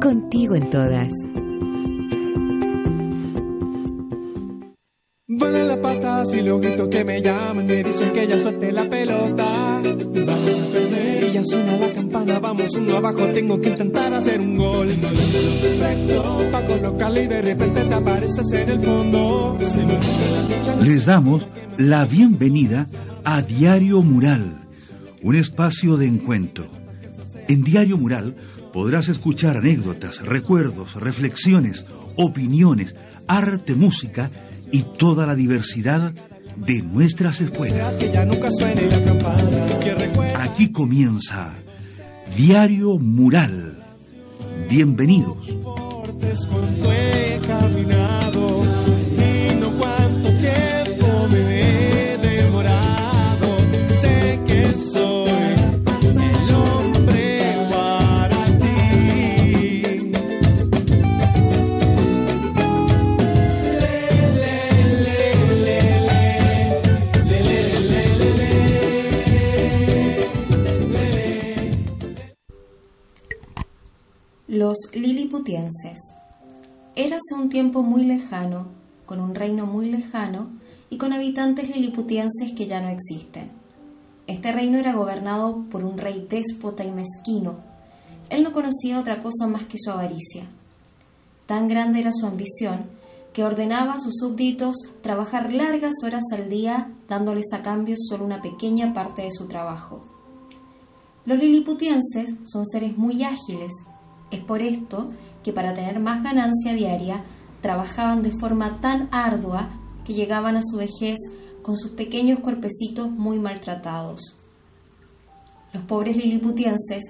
contigo en todas. Vuelan las patas y los gritos que me llaman me dicen que ya suelte la pelota. Vamos a perder y ya suena la campana, vamos uno abajo, tengo que intentar hacer un gol. Perfecto, pa' colocarle y de repente te apareces en el fondo. Les damos la bienvenida a Diario Mural, un espacio de encuentro. En Diario Mural podrás escuchar anécdotas, recuerdos, reflexiones, opiniones, arte, música y toda la diversidad de nuestras escuelas. Aquí comienza Diario Mural. Bienvenidos. Los liliputienses. Érase un tiempo muy lejano, con un reino muy lejano y con habitantes liliputienses que ya no existen. Este reino era gobernado por un rey déspota y mezquino. Él no conocía otra cosa más que su avaricia. Tan grande era su ambición que ordenaba a sus súbditos trabajar largas horas al día dándoles a cambio solo una pequeña parte de su trabajo. Los liliputienses son seres muy ágiles. Es por esto que para tener más ganancia diaria trabajaban de forma tan ardua que llegaban a su vejez con sus pequeños cuerpecitos muy maltratados. Los pobres liliputienses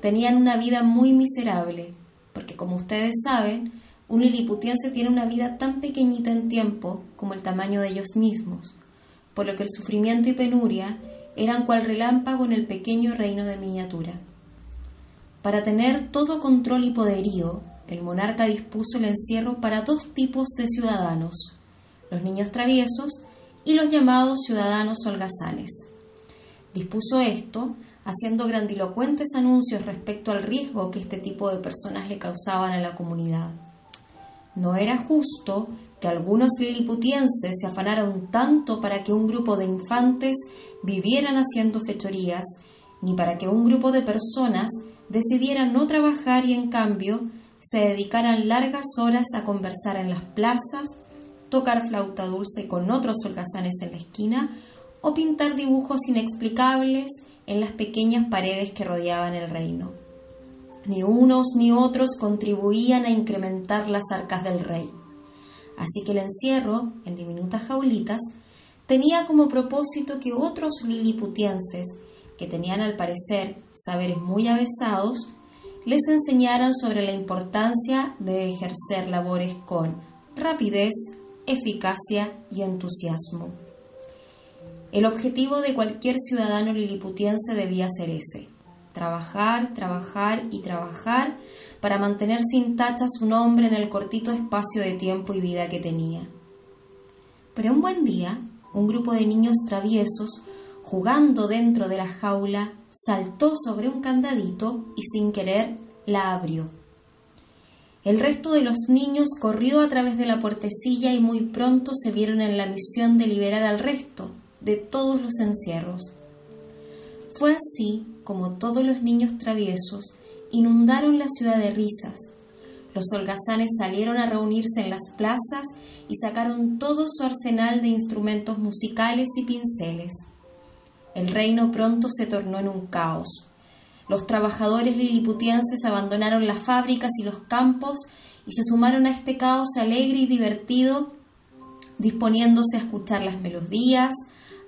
tenían una vida muy miserable, porque como ustedes saben, un liliputiense tiene una vida tan pequeñita en tiempo como el tamaño de ellos mismos, por lo que el sufrimiento y penuria eran cual relámpago en el pequeño reino de miniatura. Para tener todo control y poderío, el monarca dispuso el encierro para dos tipos de ciudadanos, los niños traviesos y los llamados ciudadanos holgazanes. Dispuso esto haciendo grandilocuentes anuncios respecto al riesgo que este tipo de personas le causaban a la comunidad. No era justo que algunos liliputienses se afanaran tanto para que un grupo de infantes vivieran haciendo fechorías, ni para que un grupo de personas decidieran no trabajar y en cambio se dedicaran largas horas a conversar en las plazas, tocar flauta dulce con otros holgazanes en la esquina o pintar dibujos inexplicables en las pequeñas paredes que rodeaban el reino. Ni unos ni otros contribuían a incrementar las arcas del rey. Así que el encierro, en diminutas jaulitas, tenía como propósito que otros liliputienses, que tenían al parecer saberes muy avesados, les enseñaran sobre la importancia de ejercer labores con rapidez, eficacia y entusiasmo. El objetivo de cualquier ciudadano liliputiense debía ser ese, trabajar, trabajar y trabajar para mantener sin tacha su nombre en el cortito espacio de tiempo y vida que tenía. Pero un buen día, un grupo de niños traviesos, jugando dentro de la jaula, saltó sobre un candadito y sin querer la abrió. El resto de los niños corrió a través de la puertecilla y muy pronto se vieron en la misión de liberar al resto de todos los encierros. Fue así como todos los niños traviesos inundaron la ciudad de risas. Los holgazanes salieron a reunirse en las plazas y sacaron todo su arsenal de instrumentos musicales y pinceles. El reino pronto se tornó en un caos. Los trabajadores liliputienses abandonaron las fábricas y los campos y se sumaron a este caos alegre y divertido, disponiéndose a escuchar las melodías,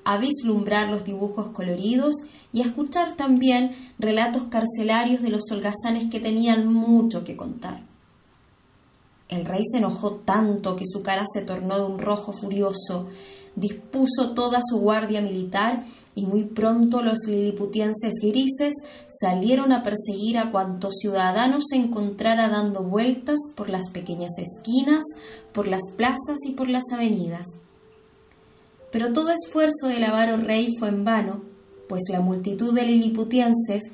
a vislumbrar los dibujos coloridos y a escuchar también relatos carcelarios de los holgazanes que tenían mucho que contar. El rey se enojó tanto que su cara se tornó de un rojo furioso, dispuso toda su guardia militar y muy pronto los liliputienses grises salieron a perseguir a cuantos ciudadanos se encontrara dando vueltas por las pequeñas esquinas, por las plazas y por las avenidas. Pero todo esfuerzo del avaro rey fue en vano, pues la multitud de liliputienses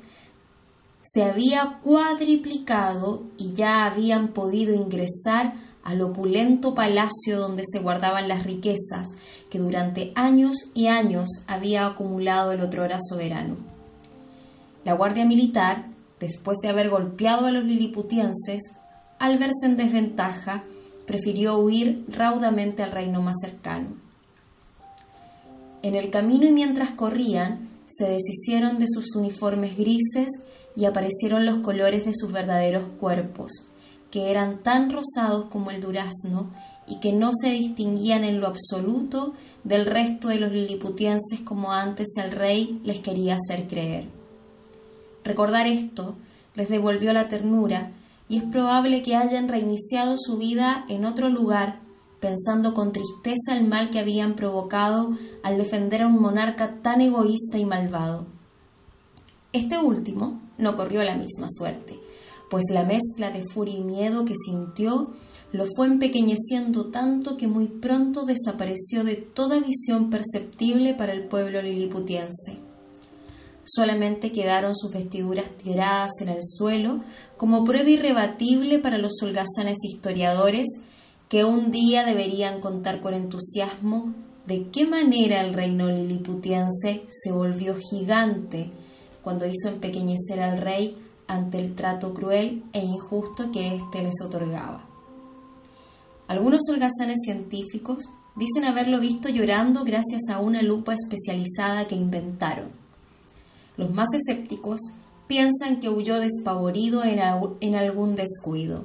se había cuadriplicado y ya habían podido ingresar al opulento palacio donde se guardaban las riquezas que durante años y años había acumulado el otrora soberano. La Guardia Militar, después de haber golpeado a los liliputienses, al verse en desventaja, prefirió huir raudamente al reino más cercano. En el camino y mientras corrían, se deshicieron de sus uniformes grises y aparecieron los colores de sus verdaderos cuerpos, que eran tan rosados como el durazno y que no se distinguían en lo absoluto del resto de los liliputienses como antes el rey les quería hacer creer. Recordar esto les devolvió la ternura y es probable que hayan reiniciado su vida en otro lugar pensando con tristeza el mal que habían provocado al defender a un monarca tan egoísta y malvado. Este último no corrió la misma suerte, pues la mezcla de furia y miedo que sintió lo fue empequeñeciendo tanto que muy pronto desapareció de toda visión perceptible para el pueblo liliputiense. Solamente quedaron sus vestiduras tiradas en el suelo como prueba irrebatible para los holgazanes historiadores que un día deberían contar con entusiasmo de qué manera el reino liliputiense se volvió gigante cuando hizo empequeñecer al rey ante el trato cruel e injusto que éste les otorgaba. Algunos holgazanes científicos dicen haberlo visto llorando gracias a una lupa especializada que inventaron. Los más escépticos piensan que huyó despavorido en, algún descuido.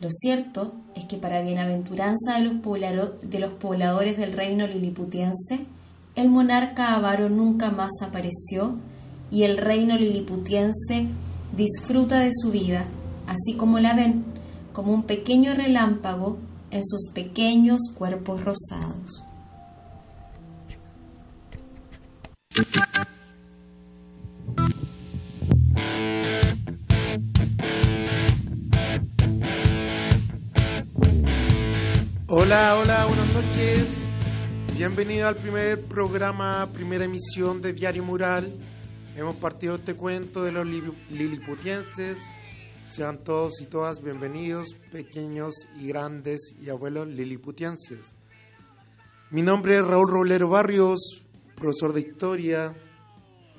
Lo cierto es que para bienaventuranza de los, de los pobladores del reino liliputiense, el monarca avaro nunca más apareció y el reino liliputiense disfruta de su vida, así como la ven, como un pequeño relámpago en sus pequeños cuerpos rosados. Hola, hola, buenas noches. Bienvenido al primer programa, primera emisión de Diario Mural. Hemos partido este cuento de los liliputienses. Sean todos y todas bienvenidos, pequeños y grandes y abuelos liliputienses. Mi nombre es Raúl Roblero Barrios, profesor de historia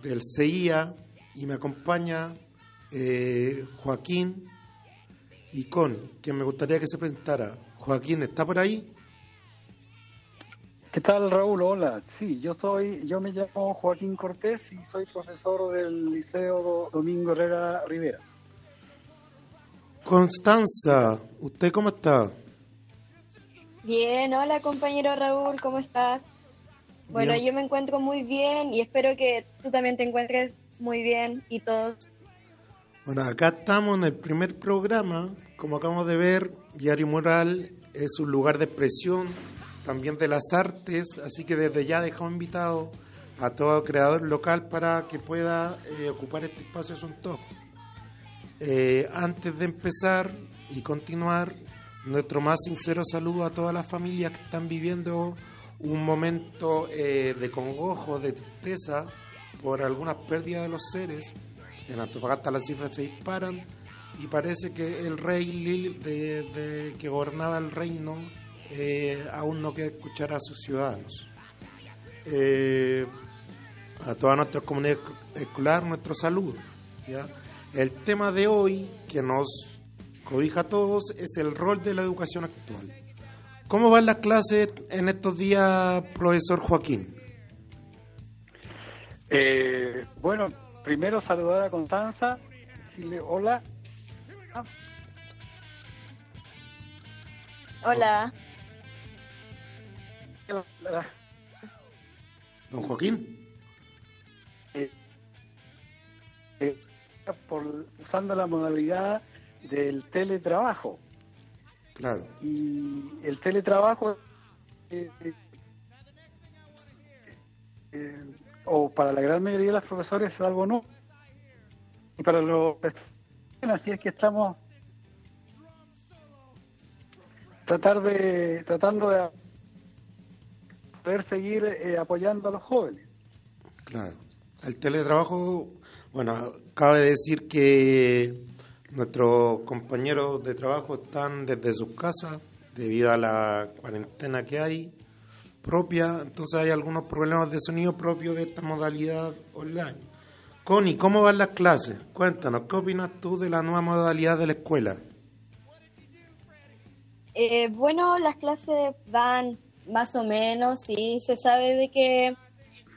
del CIA, y me acompaña eh, Joaquín y Connie, quien me gustaría que se presentara. Joaquín, ¿está por ahí? ¿Qué tal, Raúl? Hola. Sí, yo soy, yo me llamo Joaquín Cortés y soy profesor del Liceo Domingo Herrera Rivera. Constanza, ¿usted cómo está? Bien, hola compañero Raúl, ¿cómo estás? Bueno, yo me encuentro muy bien y espero que tú también te encuentres muy bien y todos. Bueno, acá estamos en el primer programa, como acabamos de ver, Diario Mural es un lugar de expresión también de las artes, así que desde ya dejamos invitado a todo creador local para que pueda eh, ocupar este espacio son todos. Eh, antes de empezar y continuar, nuestro más sincero saludo a todas las familias que están viviendo un momento eh, de congojo, de tristeza por algunas pérdidas de los seres. En Antofagasta las cifras se disparan y parece que el rey Lil de, que gobernaba el reino eh, aún no quiere escuchar a sus ciudadanos. A toda nuestra comunidad escolar, nuestro saludo. El tema de hoy que nos cobija a todos es el rol de la educación actual. ¿Cómo van las clases en estos días, profesor Joaquín? Eh, bueno, primero saludar a Constanza, decirle hola Hola. Don Joaquín. Por, usando la modalidad del teletrabajo. Claro. Y el teletrabajo, eh, o para la gran mayoría de los profesores es algo no. Y para los así es que estamos tratar de tratando de poder seguir eh, apoyando a los jóvenes. Claro. El teletrabajo Bueno, cabe decir que nuestros compañeros de trabajo están desde sus casas debido a la cuarentena que hay propia, entonces hay algunos problemas de sonido propios de esta modalidad online. Connie, ¿cómo van las clases? Cuéntanos, ¿qué opinas tú de la nueva modalidad de la escuela? Eh, bueno, las clases van más o menos, y se sabe de que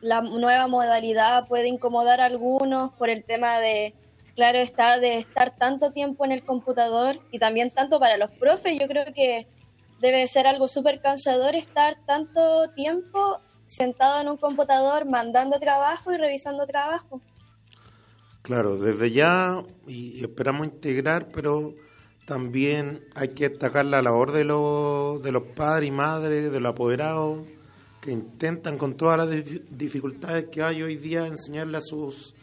la nueva modalidad puede incomodar a algunos por el tema de, claro está, de estar tanto tiempo en el computador y también tanto para los profes, yo creo que debe ser algo súper cansador estar tanto tiempo sentado en un computador mandando trabajo y revisando trabajo. Claro, desde ya y esperamos integrar, pero también hay que destacar la labor de los, de los padres y madres, de los apoderados, que intentan con todas las dificultades que hay hoy día enseñarle a sus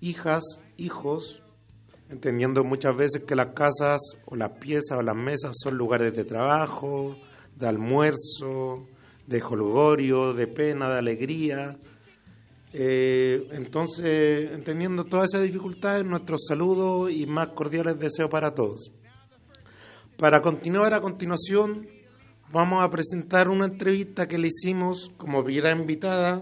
hijas, hijos, entendiendo muchas veces que las casas o las piezas o las mesas son lugares de trabajo, de almuerzo, de jolgorio, de pena, de alegría. Eh, entonces, entendiendo todas esas dificultades, nuestros saludos y más cordiales deseos para todos. Para continuar a continuación, vamos a presentar una entrevista que le hicimos como primera invitada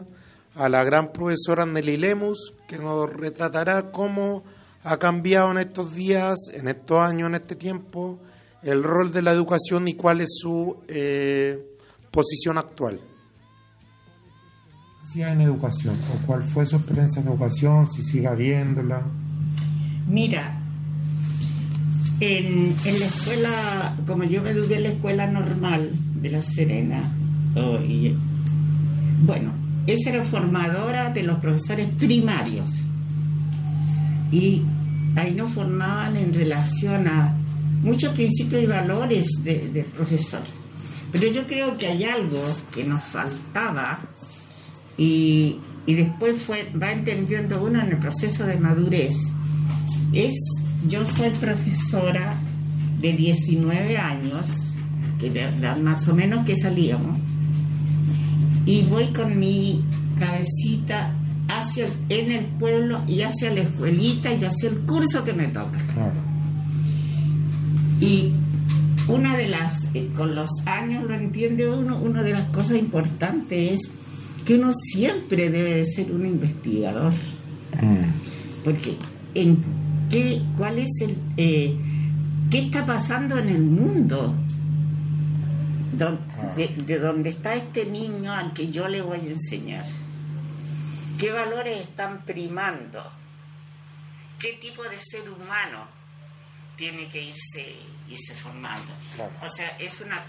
a la gran profesora Nelly Lemus, que nos retratará cómo ha cambiado en estos días, en estos años, en este tiempo, el rol de la educación y cuál es su eh, posición actual. en educación o cuál fue su experiencia en educación, si sigue viéndola. Mira, en, en, la escuela, como yo me eduqué en la escuela normal de La Serena, bueno, esa era formadora de los profesores primarios. Y ahí nos formaban en relación a muchos principios y valores del profesor. Pero yo creo que hay algo que nos faltaba y, y después fue, va entendiendo uno en el proceso de madurez. Es yo soy profesora de 19 años, que más o menos que salíamos, y voy con mi cabecita hacia en el pueblo y hacia la escuelita y hacia el curso que me toca. Y una de las, eh, con los años lo entiende uno, una de las cosas importantes es que uno siempre debe de ser un investigador. Mm. Porque en qué, cuál es el, eh, qué está pasando en el mundo de, de, donde está este niño al que yo le voy a enseñar. ¿Qué valores están primando? ¿Qué tipo de ser humano tiene que irse, irse formando? O sea, es una,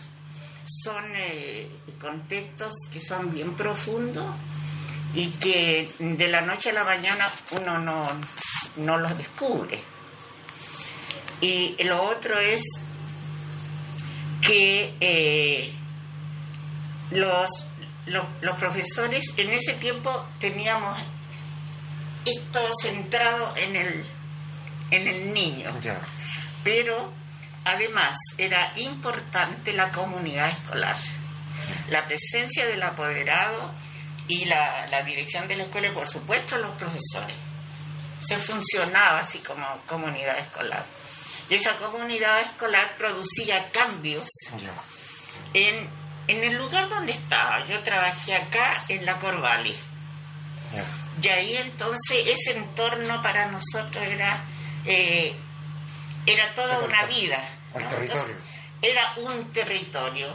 son eh, contextos que son bien profundos y que de la noche a la mañana uno no, no los descubre. Y lo otro es que eh, los, los, profesores en ese tiempo teníamos esto centrado en el, en el niño. Pero además era importante la comunidad escolar, la presencia del apoderado y la, la dirección de la escuela y por supuesto los profesores se funcionaba así como comunidad escolar. Y esa comunidad escolar producía cambios en, el lugar donde estaba. Yo trabajé acá en la Corvali. Y ahí entonces ese entorno para nosotros era, eh, era toda una vida. era un territorio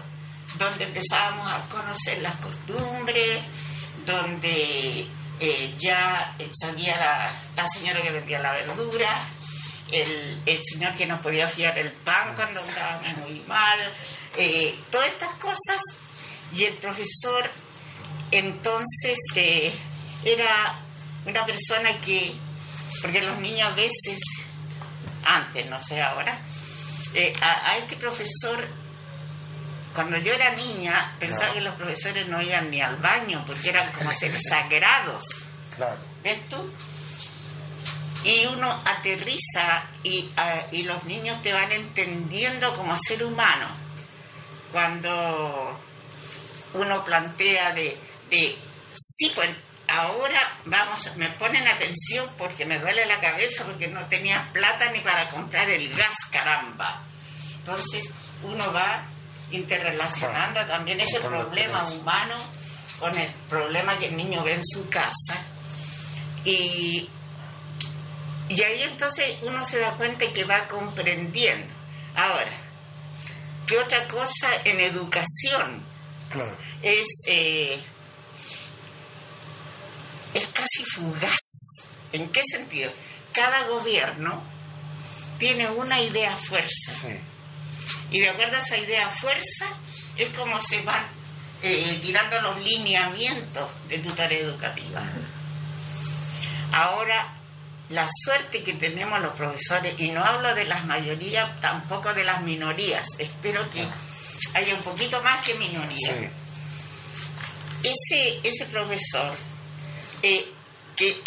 donde empezábamos a conocer las costumbres, donde eh, ya sabía la, señora que vendía la verdura, el, señor que nos podía fiar el pan cuando andábamos muy mal, eh, todas estas cosas. Y el profesor entonces eh, era una persona que, porque los niños a veces, antes, no sé ahora, a, este profesor cuando yo era niña, pensaba que los profesores no iban ni al baño porque eran como seres sagrados. ¿Ves tú? Y uno aterriza y, y, los niños te van entendiendo como ser humano. Cuando uno plantea de, de sí, pues ahora vamos, me ponen atención porque me duele la cabeza porque no tenía plata ni para comprar el gas, caramba. Entonces uno va interrelacionando también ese problema humano con el problema que el niño ve en su casa. Y, y ahí entonces uno se da cuenta que va comprendiendo. Ahora, ¿qué otra cosa en educación? Es, eh, es casi fugaz. ¿En qué sentido? Cada gobierno tiene una idea fuerza. Y de acuerdo a esa idea fuerza, es como se van eh, tirando los lineamientos de tu tarea educativa. Ahora, la suerte que tenemos los profesores, y no hablo de las mayorías, tampoco de las minorías, espero que haya un poquito más que minoría. Ese, ese profesor eh, que,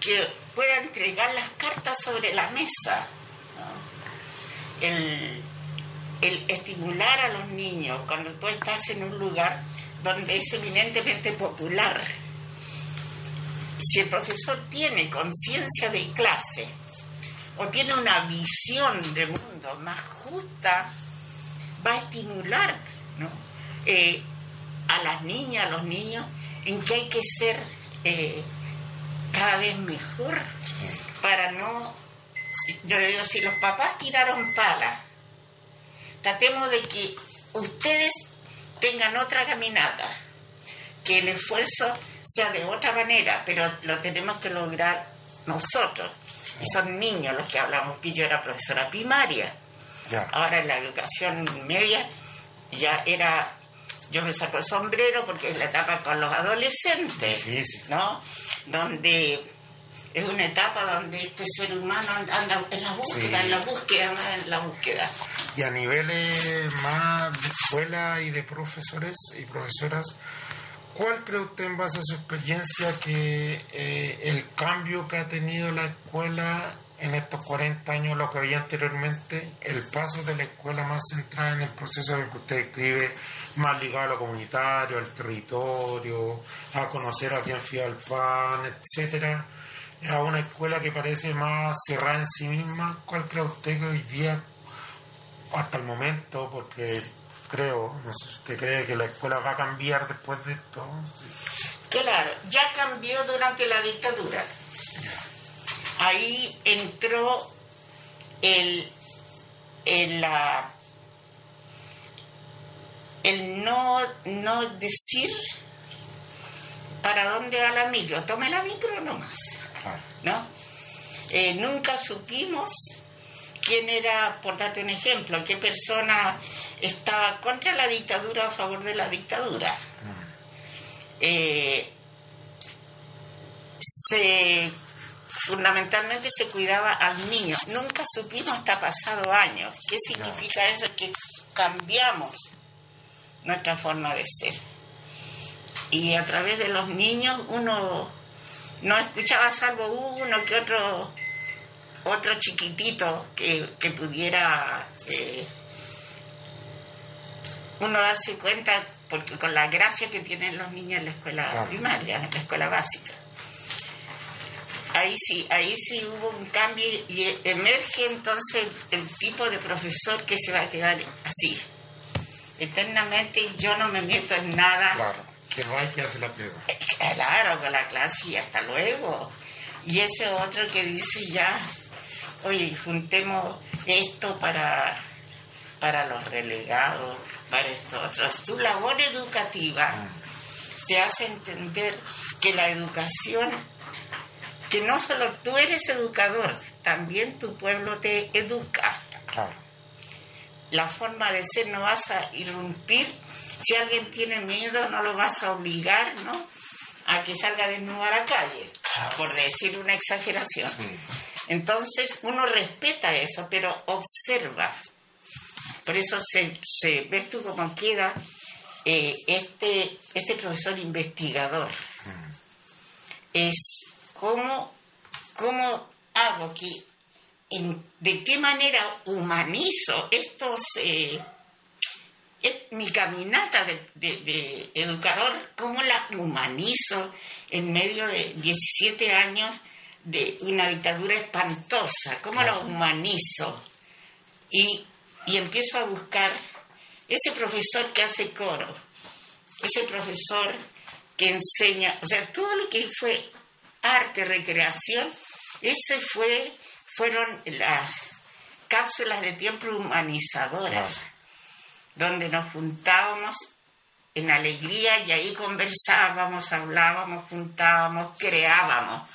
que pueda entregar las cartas sobre la mesa, el, el estimular a los niños cuando tú estás en un lugar donde es eminentemente popular. Si el profesor tiene conciencia de clase o tiene una visión de mundo más justa, va a estimular eh, a las niñas, a los niños, en que hay que ser eh, cada vez mejor para no... Yo digo, si los papás tiraron palas tratemos de que ustedes tengan otra caminata, que el esfuerzo sea de otra manera, pero lo tenemos que lograr nosotros. Y son niños los que hablamos, que yo era profesora primaria. Ahora en la educación media ya era, yo me saco el sombrero porque es la etapa con los adolescentes, ¿no? Donde es una etapa donde este ser humano anda en la búsqueda, en la búsqueda, en la búsqueda. Y a niveles más de escuela y de profesores y profesoras, ¿cuál cree usted en base a su experiencia que eh, el cambio que ha tenido la escuela en estos 40 años, lo que había anteriormente, el paso de la escuela más centrada en el proceso que usted escribe, más ligado a lo comunitario, al territorio, a conocer a quién fía el pan, etcétera? A una escuela que parece más cerrada en sí misma. ¿Cuál cree usted que hoy día, hasta el momento, porque creo, no sé, ¿usted cree que la escuela va a cambiar después de esto? Claro, ya cambió durante la dictadura. Ahí entró el, el, la, el no, no decir para dónde va la micro, tome la micro nomás. ¿No? Eh, nunca supimos quién era, por darte un ejemplo, qué persona estaba contra la dictadura o a favor de la dictadura. Eh, se fundamentalmente se cuidaba al niño. Nunca supimos hasta pasado años. ¿Qué significa eso? Que cambiamos nuestra forma de ser. Y a través de los niños uno no escuchaba salvo uno que otro otro chiquitito que, pudiera eh, uno darse cuenta porque con la gracia que tienen los niños en la escuela primaria, en la escuela básica. Ahí sí, ahí sí hubo un cambio y emerge entonces el tipo de profesor que se va a quedar así. Eternamente yo no me meto en nada. Que no hay que hacer la pega. Claro, con la clase y hasta luego. Y ese otro que dice ya, oye, juntemos esto para, para los relegados, para esto otro. Tu labor educativa te hace entender que la educación, que no solo tú eres educador, también tu pueblo te educa. La forma de ser no vas a irrumpir si alguien tiene miedo, no lo vas a obligar, ¿no? A que salga desnudo a la calle, por decir una exageración. Entonces uno respeta eso, pero observa. Por eso se, se ves tú cómo queda eh, este, este profesor investigador. Es cómo, cómo hago que, de qué manera humanizo estos... Eh, mi caminata de, educador, cómo la humanizo en medio de 17 años de una dictadura espantosa, cómo la humanizo. Y, y empiezo a buscar ese profesor que hace coro, ese profesor que enseña, o sea, todo lo que fue arte, recreación, ese fue, fueron las cápsulas de tiempo humanizadoras donde nos juntábamos en alegría y ahí conversábamos, hablábamos, juntábamos, creábamos,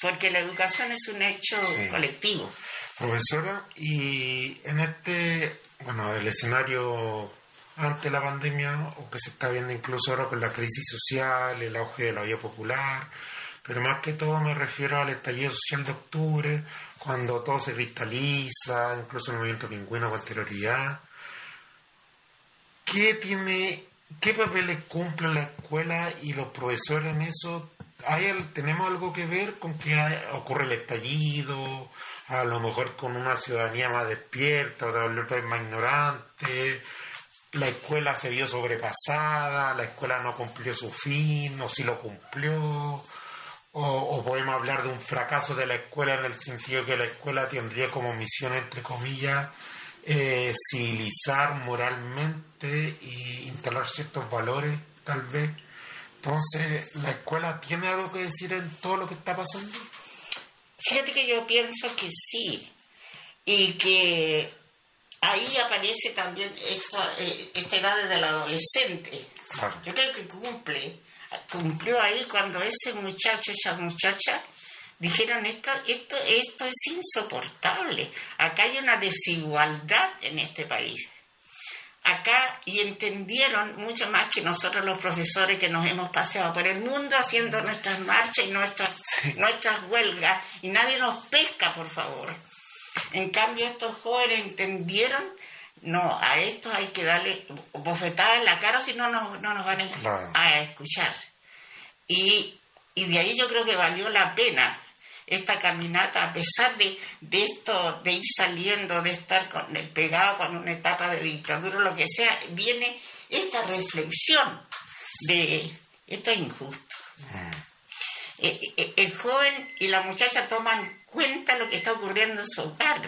porque la educación es un hecho colectivo. Profesora, y en este, bueno, el escenario ante la pandemia, o que se está viendo incluso ahora con la crisis social, el auge de la vida popular, pero más que todo me refiero al estallido social de octubre, cuando todo se cristaliza, incluso el movimiento pingüino con anterioridad. ¿Qué tiene, qué papeles cumple la escuela y los profesores en eso? ¿Hay, ¿Tenemos algo que ver con que ocurre el estallido? A lo mejor con una ciudadanía más despierta, o vez más ignorante. La escuela se vio sobrepasada, la escuela no cumplió su fin, o si lo cumplió. O, o, podemos hablar de un fracaso de la escuela en el sentido que la escuela tendría como misión, entre comillas, eh, civilizar moralmente y instalar ciertos valores, tal vez. Entonces, ¿la escuela tiene algo que decir en todo lo que está pasando? Fíjate que yo pienso que sí, y que ahí aparece también esta, eh, esta edad del adolescente. Yo creo que cumple, cumplió ahí cuando ese muchacho, esa muchacha, dijeron esto, esto, esto es insoportable. Acá hay una desigualdad en este país. Acá, y entendieron mucho más que nosotros los profesores que nos hemos paseado por el mundo haciendo nuestras marchas y nuestras, nuestras huelgas, y nadie nos pesca, por favor. En cambio, estos jóvenes entendieron, no, a estos hay que darle bofetadas en la cara, si no, no, nos van a, escuchar. Y, y de ahí yo creo que valió la pena esta caminata, a pesar de, de esto, de ir saliendo, de estar con, pegado con una etapa de dictadura, lo que sea, viene esta reflexión de esto es injusto. Mm. Eh, eh, el joven y la muchacha toman cuenta lo que está ocurriendo en su hogar.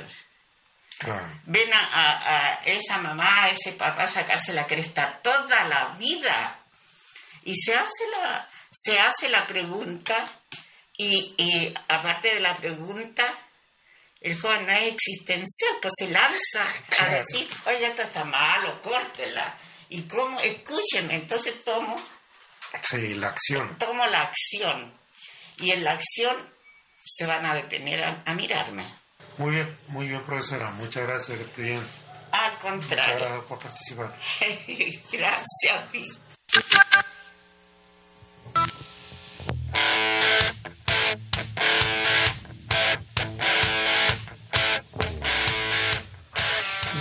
Ven a, esa mamá, a ese papá sacarse la cresta toda la vida. Y se hace la, se hace la pregunta y, aparte de la pregunta, el joven no es existencial, pues se lanza a decir, oye, esto está malo, córtela. ¿Y cómo? Escúcheme, entonces tomo... Sí, la acción. Tomo la acción. Y en la acción se van a detener a, mirarme. Muy bien, muy bien, profesora. Muchas gracias, que esté bien. Al contrario. Muchas gracias por participar. gracias a ti.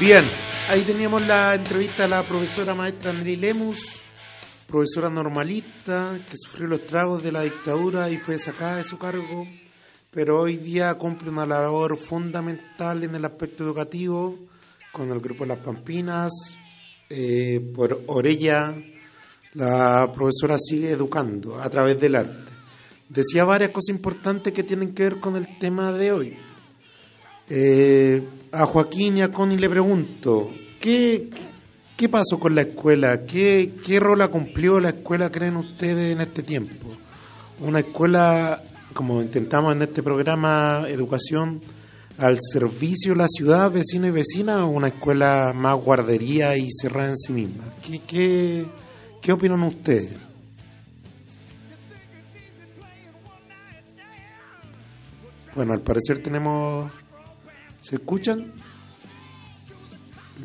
Bien, ahí teníamos la entrevista a la profesora maestra Andri Lemus, profesora normalista que sufrió los tragos de la dictadura y fue sacada de su cargo, pero hoy día cumple una labor fundamental en el aspecto educativo con el grupo Las Pampinas. Eh, por Orella, la profesora sigue educando a través del arte. Decía varias cosas importantes que tienen que ver con el tema de hoy. Eh, a Joaquín y a Connie le pregunto, ¿qué, qué pasó con la escuela? ¿Qué, ¿Qué rol cumplió la escuela, creen ustedes, en este tiempo? Una escuela, como intentamos en este programa, educación al servicio de la ciudad, vecino y vecina, o una escuela más guardería y cerrada en sí misma? ¿Qué, qué, qué opinan ustedes? Bueno, al parecer tenemos ¿Se escuchan?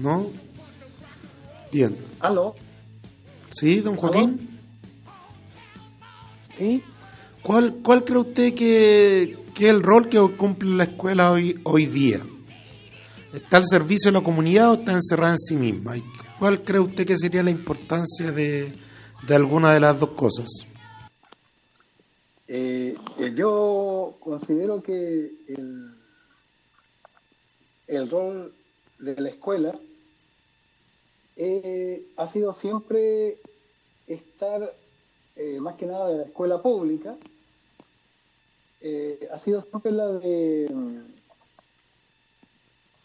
¿No? Bien. ¿Aló? ¿Sí, don Joaquín? ¿Sí? ¿Cuál, ¿Cuál cree usted que, que es el rol que cumple la escuela hoy, hoy día? ¿Está al servicio de la comunidad o está encerrada en sí misma? ¿Cuál cree usted que sería la importancia de, de alguna de las dos cosas? Eh, eh yo considero que el, el rol de la escuela eh, ha sido siempre estar, eh, más que nada, en la escuela pública, ha sido siempre la de mm,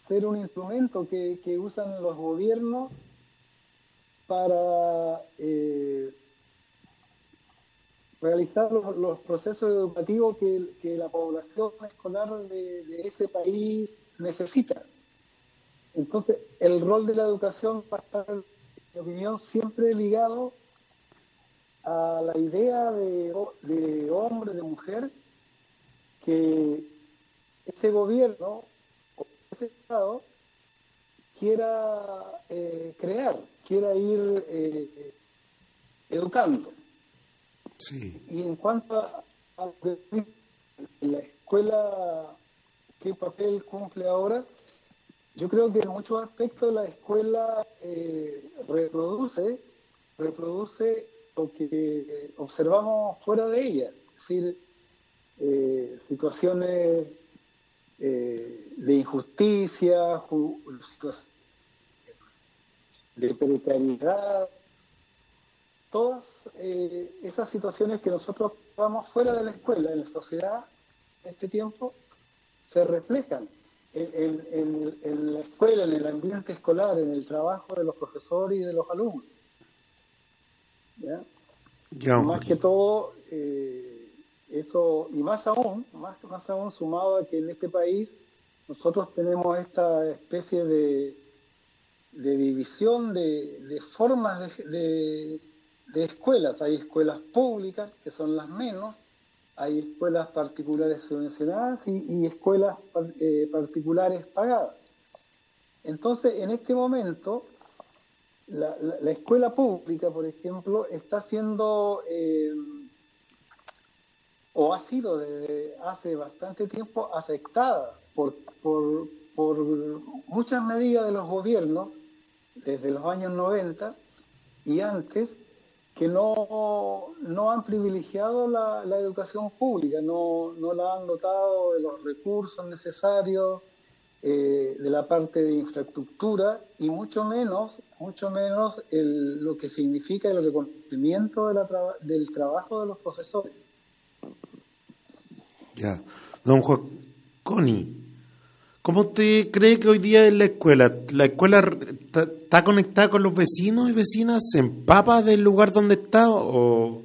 ser un instrumento que, que usan los gobiernos para realizar los, procesos educativos que, la población escolar de, ese país necesita. Entonces, el rol de la educación va a estar, en mi opinión, siempre ligado a la idea de, hombre, de mujer, que ese gobierno o ese Estado quiera eh, crear, quiera ir eh, educando. Y en cuanto a, la escuela, qué papel cumple ahora, yo creo que en muchos aspectos la escuela eh, reproduce, reproduce lo que observamos fuera de ella, es decir, eh, situaciones eh, de injusticia, de precariedad, todas esas situaciones que nosotros vamos fuera de la escuela, en la sociedad, en este tiempo, se reflejan en, la escuela, en el ambiente escolar, en el trabajo de los profesores y de los alumnos. más que todo, eh, eso, y más aún, más, más aún sumado a que en este país nosotros tenemos esta especie de, de división de, formas de de escuelas. Hay escuelas públicas, que son las menos, hay escuelas particulares subvencionadas y, escuelas eh, particulares pagadas. Entonces, en este momento, la, escuela pública, por ejemplo, está siendo, eh, o ha sido desde hace bastante tiempo, afectada por, por, por muchas medidas de los gobiernos, desde los años 90 y antes, que no, no han privilegiado la, la educación pública, no, no, la han dotado de los recursos necesarios, eh, de la parte de infraestructura y mucho menos, mucho menos el, lo que significa el reconocimiento del trabajo de los profesores. Ya, don Juan Coni, ¿Cómo usted cree que hoy día es la escuela? ¿La escuela está conectada con los vecinos y vecinas? ¿Se empapa del lugar donde está? ¿O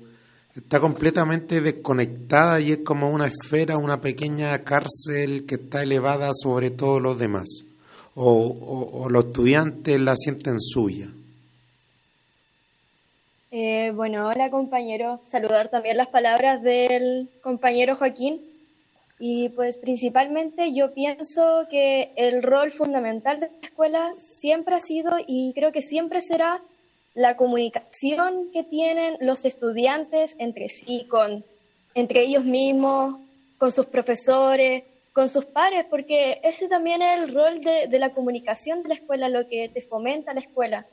está completamente desconectada y es como una esfera, una pequeña cárcel que está elevada sobre todos los demás? ¿O, los estudiantes la sienten suya? Eh, bueno, hola compañero. Saludar también las palabras del compañero Joaquín y pues principalmente yo pienso que el rol fundamental de la escuela siempre ha sido y creo que siempre será la comunicación que tienen los estudiantes entre sí, con, entre ellos mismos, con sus profesores, con sus pares, porque ese también es el rol de, de la comunicación de la escuela, lo que te fomenta la escuela.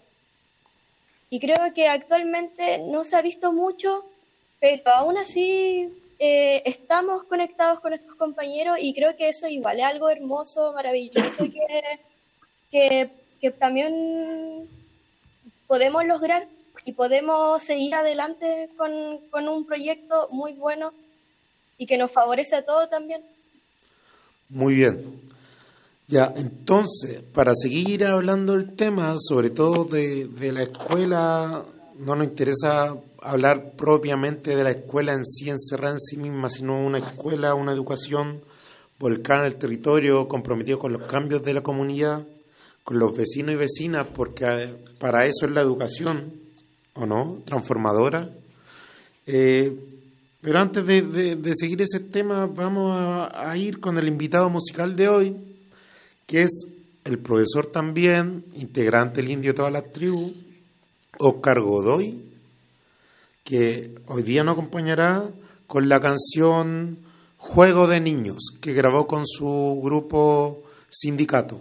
Y creo que actualmente no se ha visto mucho, pero aún así eh, estamos conectados con nuestros compañeros y creo que eso igual es algo hermoso, maravilloso que, que, también podemos lograr y podemos seguir adelante con, con, un proyecto muy bueno y que nos favorece a todos también. Muy bien. Ya, entonces, para seguir hablando del tema, sobre todo de, de la escuela, no nos interesa hablar propiamente de la escuela en sí, encerrada en sí misma, sino una escuela, una educación volcada el territorio, comprometido con los cambios de la comunidad, con los vecinos y vecinas, porque eh, para eso es la educación, ¿o no? Transformadora. Eh, pero antes de, seguir ese tema, vamos a, a ir con el invitado musical de hoy, que es el profesor también, integrante del Indio de todas las tribus, Oscar Godoy, que hoy día nos acompañará con la canción Juego de Niños, que grabó con su grupo Sindicato.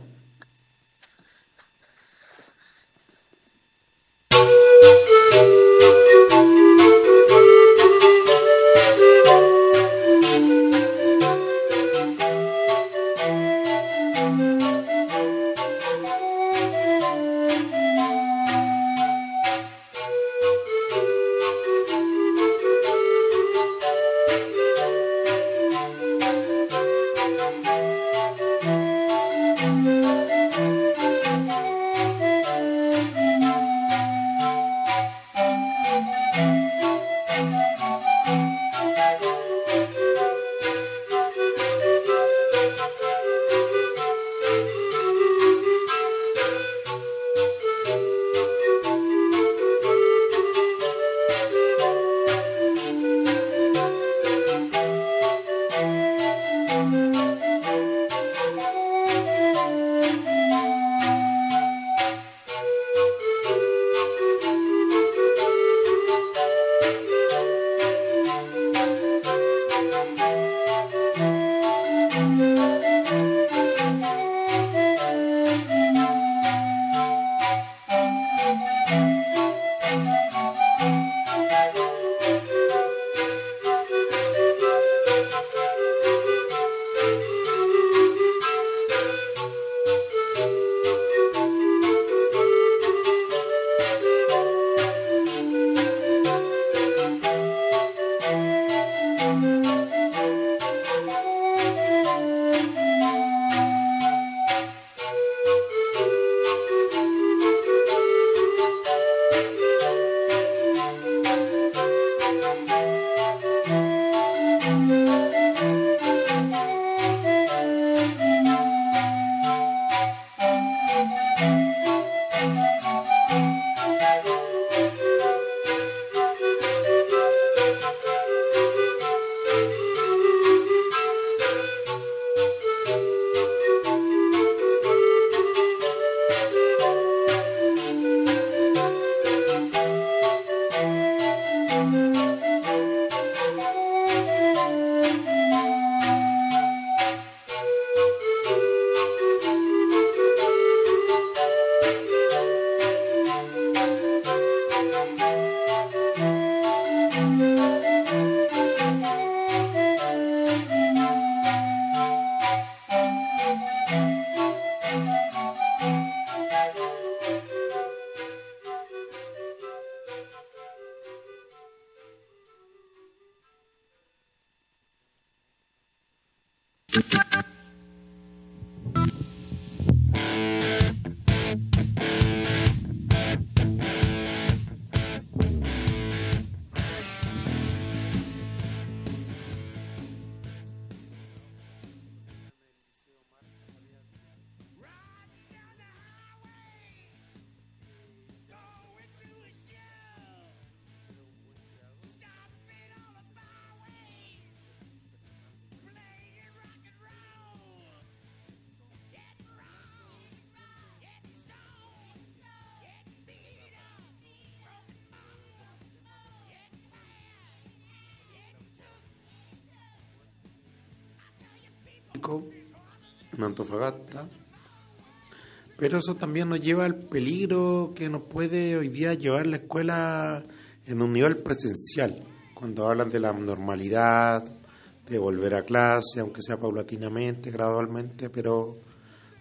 Público en Antofagasta, pero eso también nos lleva al peligro que nos puede hoy día llevar la escuela en un nivel presencial, cuando hablan de la normalidad, de volver a clase, aunque sea paulatinamente, gradualmente, pero,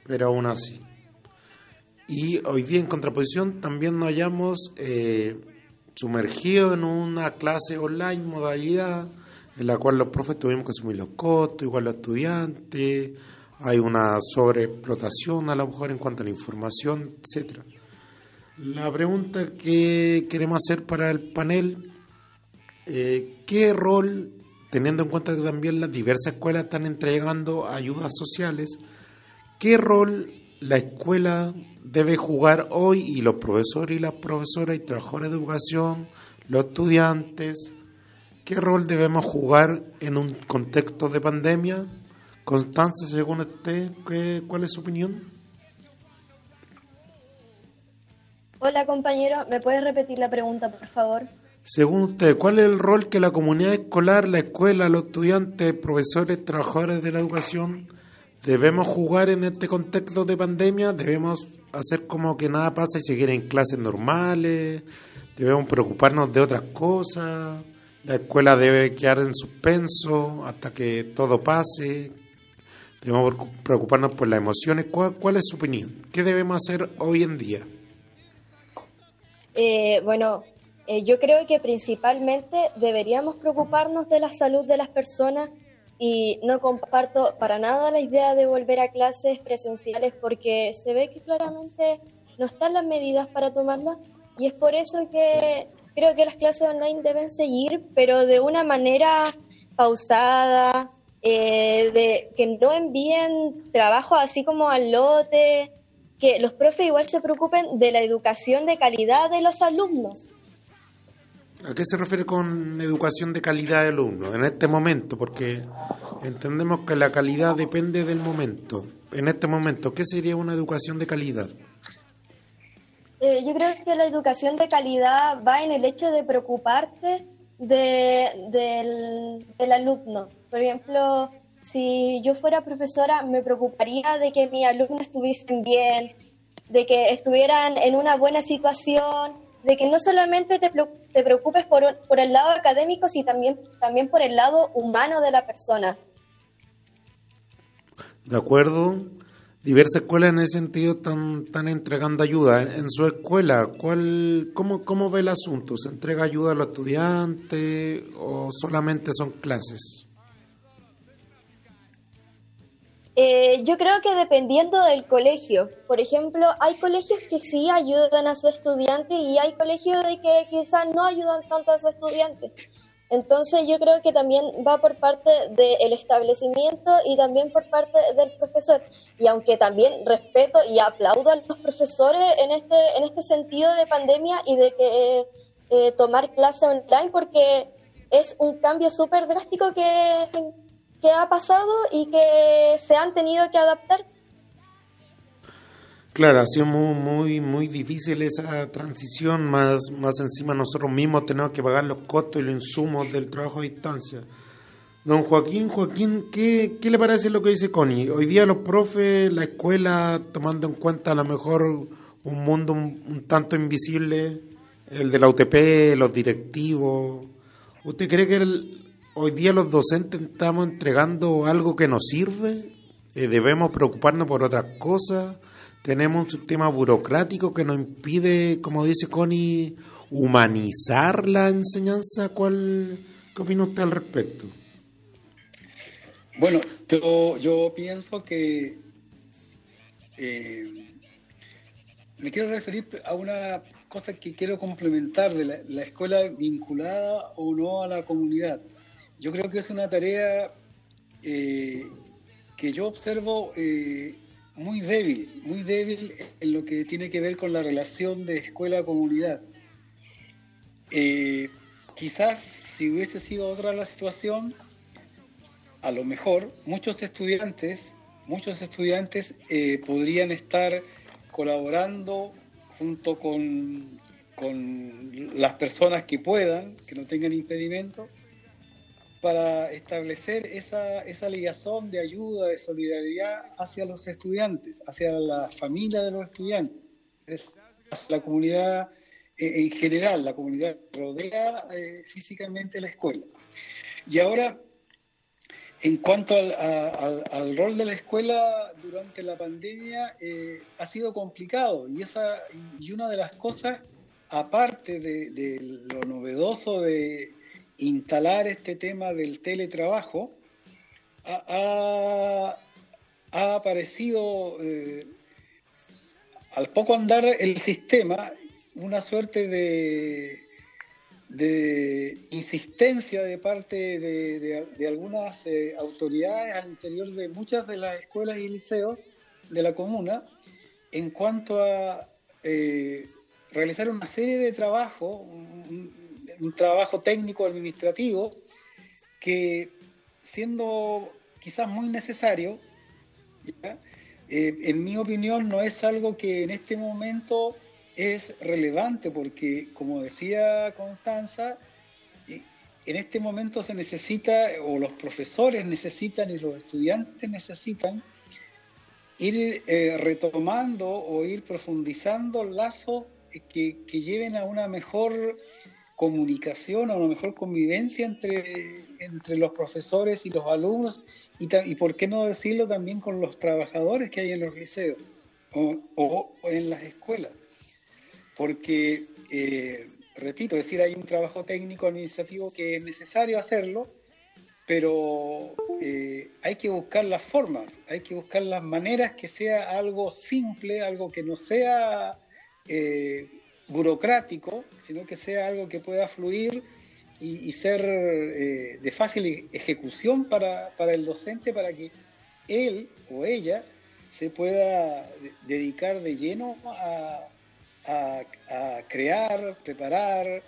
pero aún así. Y hoy día en contraposición también nos hallamos eh, sumergidos en una clase online modalidad en la cual los profes tuvimos que asumir los costos, igual los estudiantes, hay una sobreexplotación a lo mejor en cuanto a la información, etcétera. La pregunta que queremos hacer para el panel, eh, ¿qué rol, teniendo en cuenta que también las diversas escuelas están entregando ayudas sociales, qué rol la escuela debe jugar hoy y los profesores y las profesoras y trabajadores de educación, los estudiantes, qué rol debemos jugar en un contexto de pandemia? Constanza, según usted, ¿cuál es su opinión? Hola compañero, ¿me puedes repetir la pregunta, por favor? Según usted, ¿cuál es el rol que la comunidad escolar, la escuela, los estudiantes, profesores, trabajadores de la educación debemos jugar en este contexto de pandemia? ¿Debemos hacer como que nada pasa y seguir en clases normales? ¿Debemos preocuparnos de otras cosas? ¿La escuela debe quedar en suspenso hasta que todo pase? Debemos preocuparnos por las emociones. ¿Cuál, es su opinión? ¿Qué debemos hacer hoy en día? Eh, bueno, eh, yo creo que principalmente deberíamos preocuparnos de la salud de las personas y no comparto para nada la idea de volver a clases presenciales porque se ve que claramente no están las medidas para tomarlas y es por eso que creo que las clases online deben seguir, pero de una manera pausada, eh, de que no envíen trabajo así como al lote, que los profes igual se preocupen de la educación de calidad de los alumnos. ¿A qué se refiere con educación de calidad de alumnos en este momento? Porque entendemos que la calidad depende del momento. En este momento, ¿qué sería una educación de calidad? Eh, yo creo que la educación de calidad va en el hecho de preocuparte del, del alumno. Por ejemplo, si yo fuera profesora, me preocuparía de que mis alumnos estuviesen bien, de que estuvieran en una buena situación, de que no solamente te, te preocupes por, por, el lado académico, sino también, también por el lado humano de la persona. De acuerdo diversas escuelas en ese sentido están, están entregando ayuda. En, su escuela, ¿cuál, cómo, ¿cómo ve el asunto? ¿Se entrega ayuda a los estudiantes o solamente son clases? Eh, yo creo que dependiendo del colegio. Por ejemplo, hay colegios que sí ayudan a su estudiante y hay colegios de que quizás no ayudan tanto a su estudiante. Entonces yo creo que también va por parte del establecimiento y también por parte del profesor. Y aunque también respeto y aplaudo a los profesores en este, en este sentido de pandemia y de que eh, tomar clase online porque es un cambio súper drástico que, que ha pasado y que se han tenido que adaptar. Claro, ha sido muy, muy, muy difícil esa transición, más, más encima nosotros mismos tenemos que pagar los costos y los insumos del trabajo a distancia. Don Joaquín, Joaquín, ¿qué, qué le parece lo que dice Connie? Hoy día los profes, la escuela, tomando en cuenta a lo mejor un mundo un, tanto invisible, el de la UTP, los directivos, ¿usted cree que hoy día los docentes estamos entregando algo que nos sirve? Eh, ¿Debemos preocuparnos por otras cosas? Tenemos un sistema burocrático que nos impide, como dice Connie, humanizar la enseñanza. ¿Cuál, ¿Qué opina usted al respecto? Bueno, yo, yo pienso que eh, me quiero referir a una cosa que quiero complementar de la, escuela vinculada o no a la comunidad. Yo creo que es una tarea eh, que yo observo eh, muy débil, muy débil en lo que tiene que ver con la relación de escuela-comunidad. Eh, quizás si hubiese sido otra la situación, a lo mejor muchos estudiantes, muchos estudiantes eh, podrían estar colaborando junto con, con las personas que puedan, que no tengan impedimento, para establecer esa, esa ligazón de ayuda, de solidaridad hacia los estudiantes, hacia la familia de los estudiantes, la comunidad eh, en general, la comunidad que rodea eh, físicamente la escuela. Y ahora, en cuanto al, rol de la escuela durante la pandemia, eh, ha sido complicado y, esa, y una de las cosas, aparte de, lo novedoso de instalar este tema del teletrabajo, ha, aparecido al poco andar el sistema una suerte de, insistencia de parte de, algunas eh, autoridades al interior de muchas de las escuelas y liceos de la comuna en cuanto a eh, realizar una serie de trabajos, trabajo técnico administrativo que siendo quizás muy necesario, eh, en mi opinión no es algo que en este momento es relevante porque, como decía Constanza, en este momento se necesita, o los profesores necesitan y los estudiantes necesitan, ir eh, retomando o ir profundizando lazos que, lleven a una mejor comunicación, a una mejor convivencia entre, entre los profesores y los alumnos, y, y por qué no decirlo también con los trabajadores que hay en los liceos o en las escuelas porque, eh, repito, es decir, hay un trabajo técnico administrativo que es necesario hacerlo, pero eh, hay que buscar las formas, hay que buscar las maneras que sea algo simple, algo que no sea eh, burocrático, sino que sea algo que pueda fluir y, ser de fácil ejecución para, para el docente, para que él o ella se pueda dedicar de lleno a, a, crear, preparar,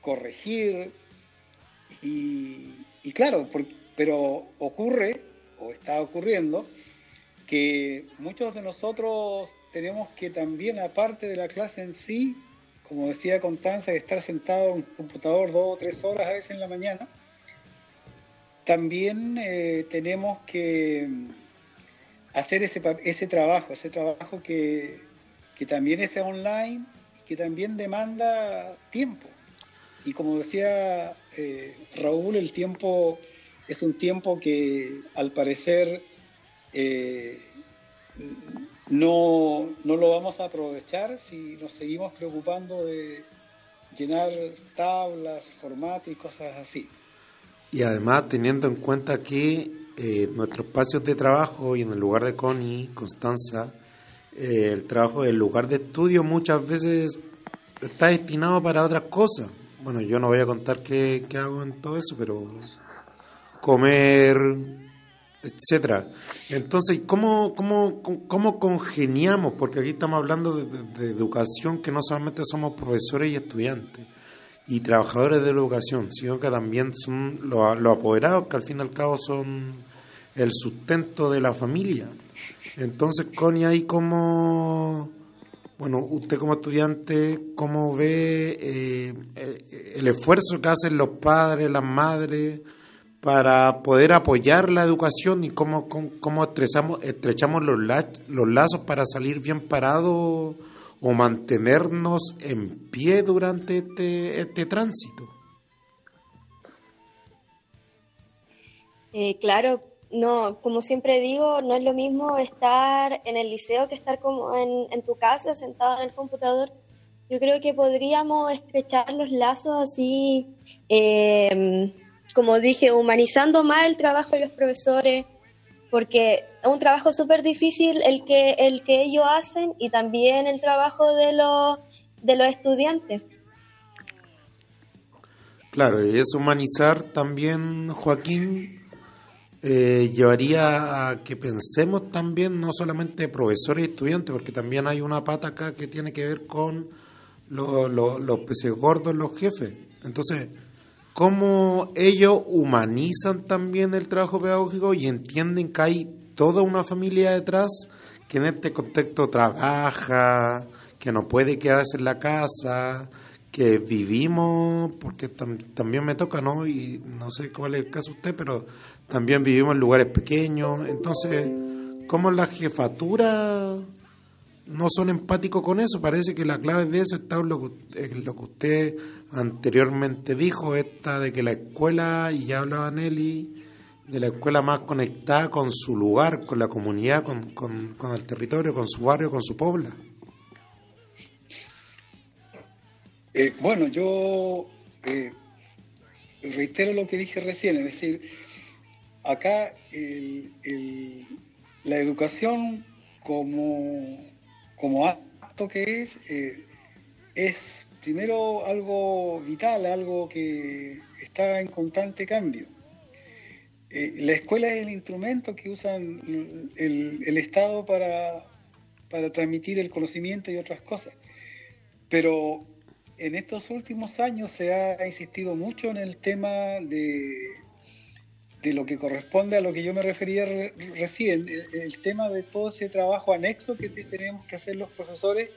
corregir. Y, claro, pero ocurre, o está ocurriendo, que muchos de nosotros tenemos que también, aparte de la clase en sí, como decía Constanza, de estar sentado en un computador dos o tres horas a veces en la mañana, también eh, tenemos que hacer ese, ese trabajo, ese trabajo que, que también es online y que también demanda tiempo. Y como decía eh, Raúl, el tiempo es un tiempo que al parecer eh, no, no lo vamos a aprovechar si nos seguimos preocupando de llenar tablas, formatos y cosas así. Y además teniendo en cuenta que eh, nuestros espacios de trabajo y en el lugar de Connie, Constanza, eh, el trabajo del lugar de estudio muchas veces está destinado para otras cosas. Bueno, yo no voy a contar qué, hago en todo eso, pero comer, etcétera. Entonces, ¿cómo, cómo, cómo congeniamos? Porque aquí estamos hablando de, educación, que no solamente somos profesores y estudiantes y trabajadores de educación, sino que también son los, apoderados, que al fin y al cabo son el sustento de la familia. Entonces, Connie, ahí como, bueno, usted como estudiante, ¿cómo ve eh, el esfuerzo que hacen los padres, las madres, para poder apoyar la educación y cómo, cómo, estrechamos, estrechamos los, los lazos para salir bien parados o mantenernos en pie durante este, este tránsito? Eh, claro, no, como siempre digo, no es lo mismo estar en el liceo que estar como en, tu casa, sentado en el computador. Yo creo que podríamos estrechar los lazos así, em, como dije, humanizando más el trabajo de los profesores, porque es un trabajo súper difícil el que, el que ellos hacen y también el trabajo de los, de los estudiantes. Claro, y es humanizar también, Joaquín, eh, llevaría a que pensemos también, no solamente profesores y estudiantes, porque también hay una pata acá que tiene que ver con los peces gordos, los jefes. Entonces, cómo ellos humanizan también el trabajo pedagógico y entienden que hay toda una familia detrás que en este contexto trabaja, que no puede quedarse en la casa, que vivimos, porque también me toca, ¿no? Y no sé cuál es el caso de usted, pero también vivimos en lugares pequeños. Entonces, ¿cómo la jefatura no son empáticos con eso? Parece que la clave de eso está en lo que, lo que usted anteriormente dijo, esta de que la escuela, y ya hablaba Nelly, de la escuela más conectada con su lugar, con la comunidad, con, con, con el territorio, con su barrio, con su pueblo. Eh, bueno, yo eh, reitero lo que dije recién, es decir, acá la educación como, como acto que es, eh, es primero algo vital, algo que está en constante cambio. la escuela es el instrumento que usan el, el Estado para, para transmitir el conocimiento y otras cosas. Pero en estos últimos años se ha insistido mucho en el tema de, de lo que corresponde a lo que yo me refería recién, el, tema de todo ese trabajo anexo que tenemos que hacer los profesores,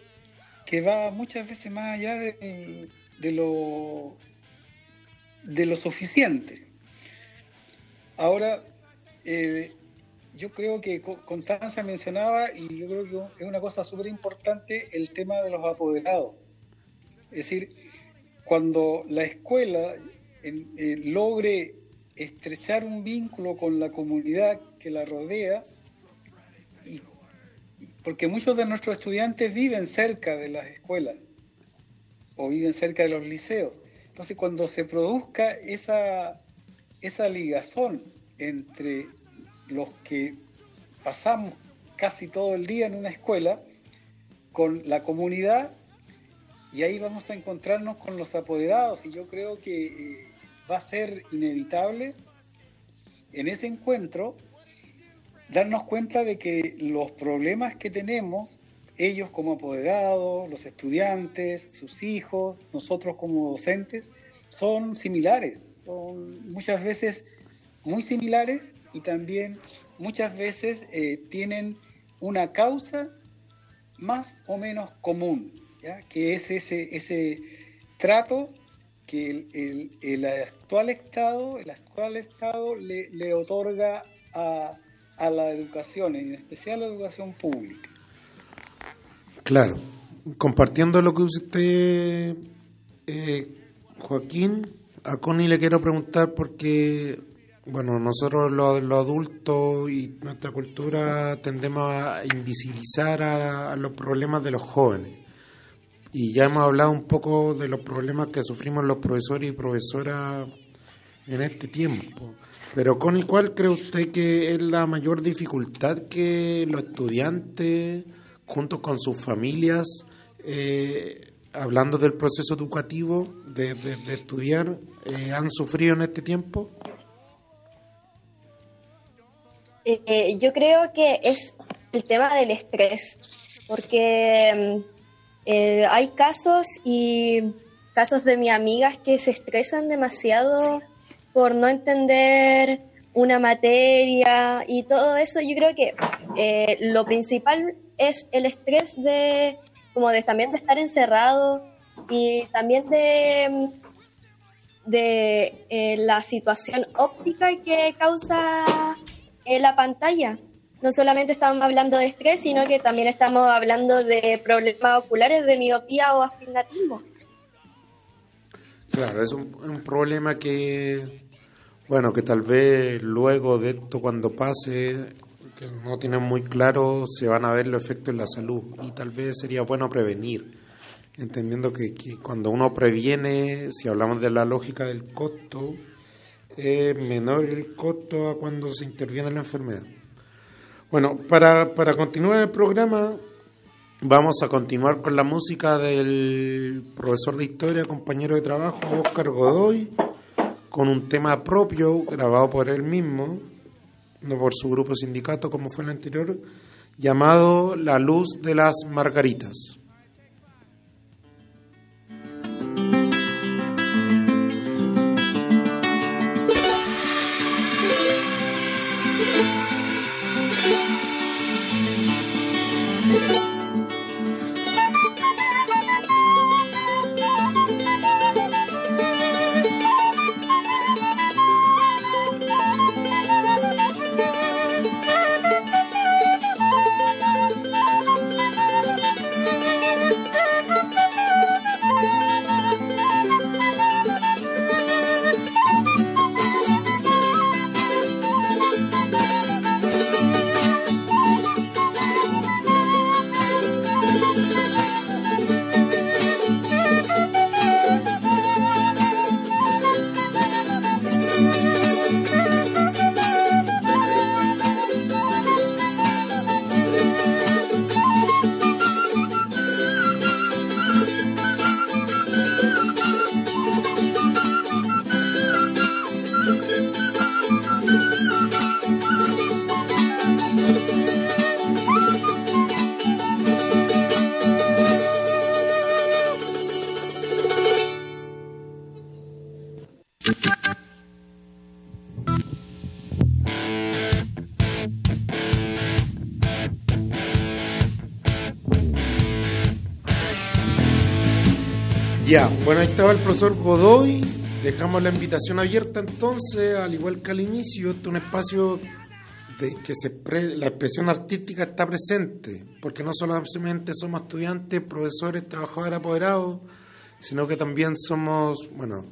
que va muchas veces más allá de, lo, de lo suficiente. Ahora, eh, yo creo que Constanza mencionaba, y yo creo que es una cosa súper importante, el tema de los apoderados es decir, cuando la escuela eh, logre estrechar un vínculo con la comunidad que la rodea, porque muchos de nuestros estudiantes viven cerca de las escuelas o viven cerca de los liceos. Entonces, cuando se produzca esa, esa ligazón entre los que pasamos casi todo el día en una escuela, con la comunidad, y ahí vamos a encontrarnos con los apoderados y yo creo que eh, va a ser inevitable en ese encuentro darnos cuenta de que los problemas que tenemos, ellos como apoderados, los estudiantes, sus hijos, nosotros como docentes, son similares, son muchas veces muy similares y también muchas veces eh, tienen una causa más o menos común que es ese, ese trato que el, actual Estado, el actual Estado le, otorga a, la educación, en especial a la educación pública. Claro, compartiendo lo que usted, eh, Joaquín, a Connie le quiero preguntar porque, bueno, nosotros los, adultos y nuestra cultura tendemos a invisibilizar a los problemas de los jóvenes y ya hemos hablado un poco de los problemas que sufrimos los profesores y profesoras en este tiempo. Pero con ¿cuál cree usted que es la mayor dificultad que los estudiantes, junto con sus familias, eh, hablando del proceso educativo de, estudiar, eh, han sufrido en este tiempo? Eh, yo creo que es el tema del estrés, porque mm, eh, hay casos y casos de mis amigas que se estresan demasiado por no entender una materia y todo eso. Yo creo que eh, lo principal es el estrés de, como de también de estar encerrado y también de, de eh, la situación óptica que causa la pantalla no solamente estamos hablando de estrés, sino que también estamos hablando de problemas oculares, de miopía o astigmatismo. Claro, es un, problema que, bueno, que tal vez luego de esto, cuando pase, que no tienen muy claro, se van a ver los efectos en la salud y tal vez sería bueno prevenir, entendiendo que, que cuando uno previene, si hablamos de la lógica del costo, es menor el costo a cuando se interviene la enfermedad. Bueno, para, para continuar el programa, vamos a continuar con la música del profesor de historia, compañero de trabajo, Oscar Godoy, con un tema propio grabado por él mismo, no por su grupo sindicato como fue el anterior, llamado La luz de las margaritas. Bueno, ahí estaba el profesor Godoy. Dejamos la invitación abierta entonces, al igual que al inicio, este es un espacio de que se la expresión artística está presente, porque no solamente somos estudiantes, profesores, trabajadores apoderados, sino que también somos, bueno,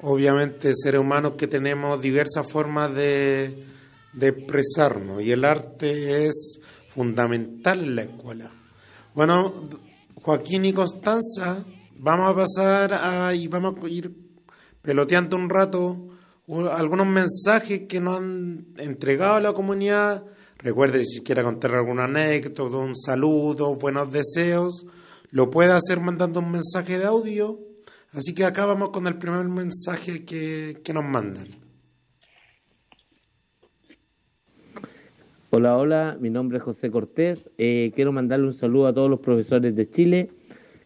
obviamente seres humanos que tenemos diversas formas de expresarnos y el arte es fundamental en la escuela. Bueno, Joaquín y Constanza vamos a pasar a, y vamos a ir peloteando un rato algunos mensajes que nos han entregado a la comunidad. Recuerde, si quiere contar alguna anécdota, un saludo, buenos deseos, lo puede hacer mandando un mensaje de audio. Así que acá vamos con el primer mensaje que, que nos mandan. Hola, hola, mi nombre es José Cortés. Eh, quiero mandarle un saludo a todos los profesores de Chile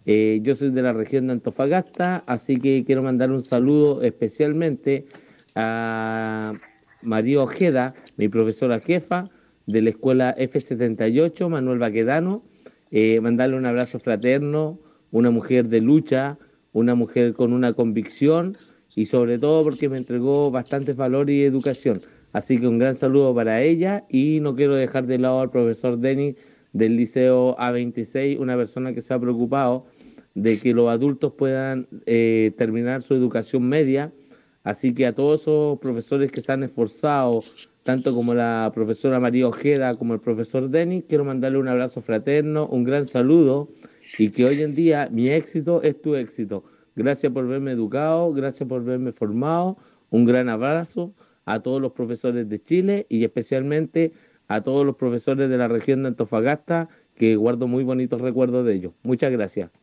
eh, yo soy de la región de Antofagasta, así que quiero mandar un saludo especialmente a María Ojeda, mi profesora jefa de la escuela F78, Manuel Baquedano, eh, mandarle un abrazo fraterno, una mujer de lucha, una mujer con una convicción y sobre todo porque me entregó bastantes valores y educación. Así que un gran saludo para ella y no quiero dejar de lado al profesor Denis del Liceo A26, una persona que se ha preocupado de que los adultos puedan eh, terminar su educación media. Así que a todos esos profesores que se han esforzado, tanto como la profesora María Ojeda como el profesor Denis, quiero mandarle un abrazo fraterno, un gran saludo y que hoy en día mi éxito es tu éxito. Gracias por verme educado, gracias por verme formado, un gran abrazo a todos los profesores de Chile y especialmente a todos los profesores de la región de Antofagasta, que guardo muy bonitos recuerdos de ellos. Muchas gracias.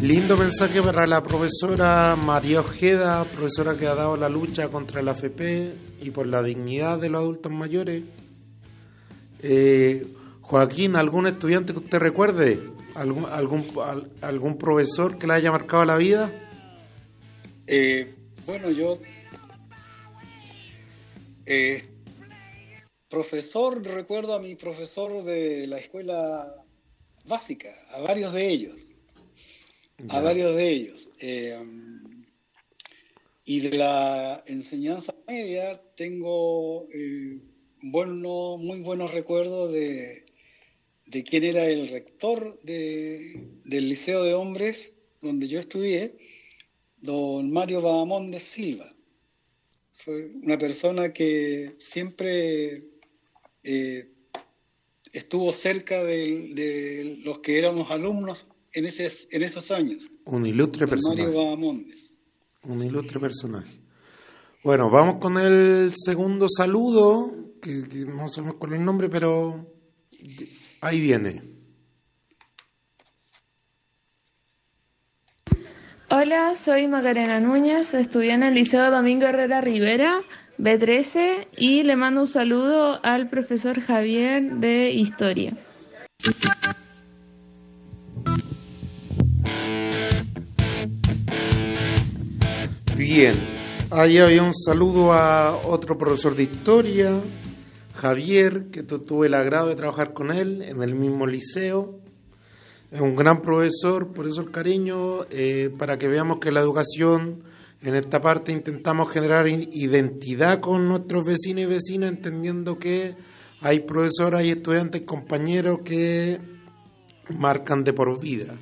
Lindo mensaje para la profesora María Ojeda, profesora que ha dado la lucha contra la FP y por la dignidad de los adultos mayores. Eh, Joaquín, ¿algún estudiante que usted recuerde? ¿Algún, algún, algún profesor que le haya marcado la vida? Eh, bueno, yo eh, profesor, recuerdo a mi profesor de la escuela básica, a varios de ellos, a varios de ellos. Eh, y de la enseñanza media tengo eh, bueno, muy buenos recuerdos de, de quién era el rector de, del Liceo de Hombres donde yo estudié, don Mario de Silva. Fue una persona que siempre eh, estuvo cerca de, los que éramos alumnos en, ese, en esos años. Un ilustre personaje. Un ilustre personaje. Bueno, vamos con el segundo saludo, que, no sabemos con el nombre, pero ahí viene. Hola, soy Macarena Núñez, estudié en el Liceo Domingo Herrera Rivera B13 y le mando un saludo al profesor Javier de Historia. Bien, ahí había un saludo a otro profesor de historia, Javier, que tuve el agrado de trabajar con él en el mismo liceo. Es un gran profesor, por eso el cariño, eh, para que veamos que la educación en esta parte intentamos generar identidad con nuestros vecinos y vecinas, entendiendo que hay profesores, hay estudiantes, compañeros que marcan de por vida.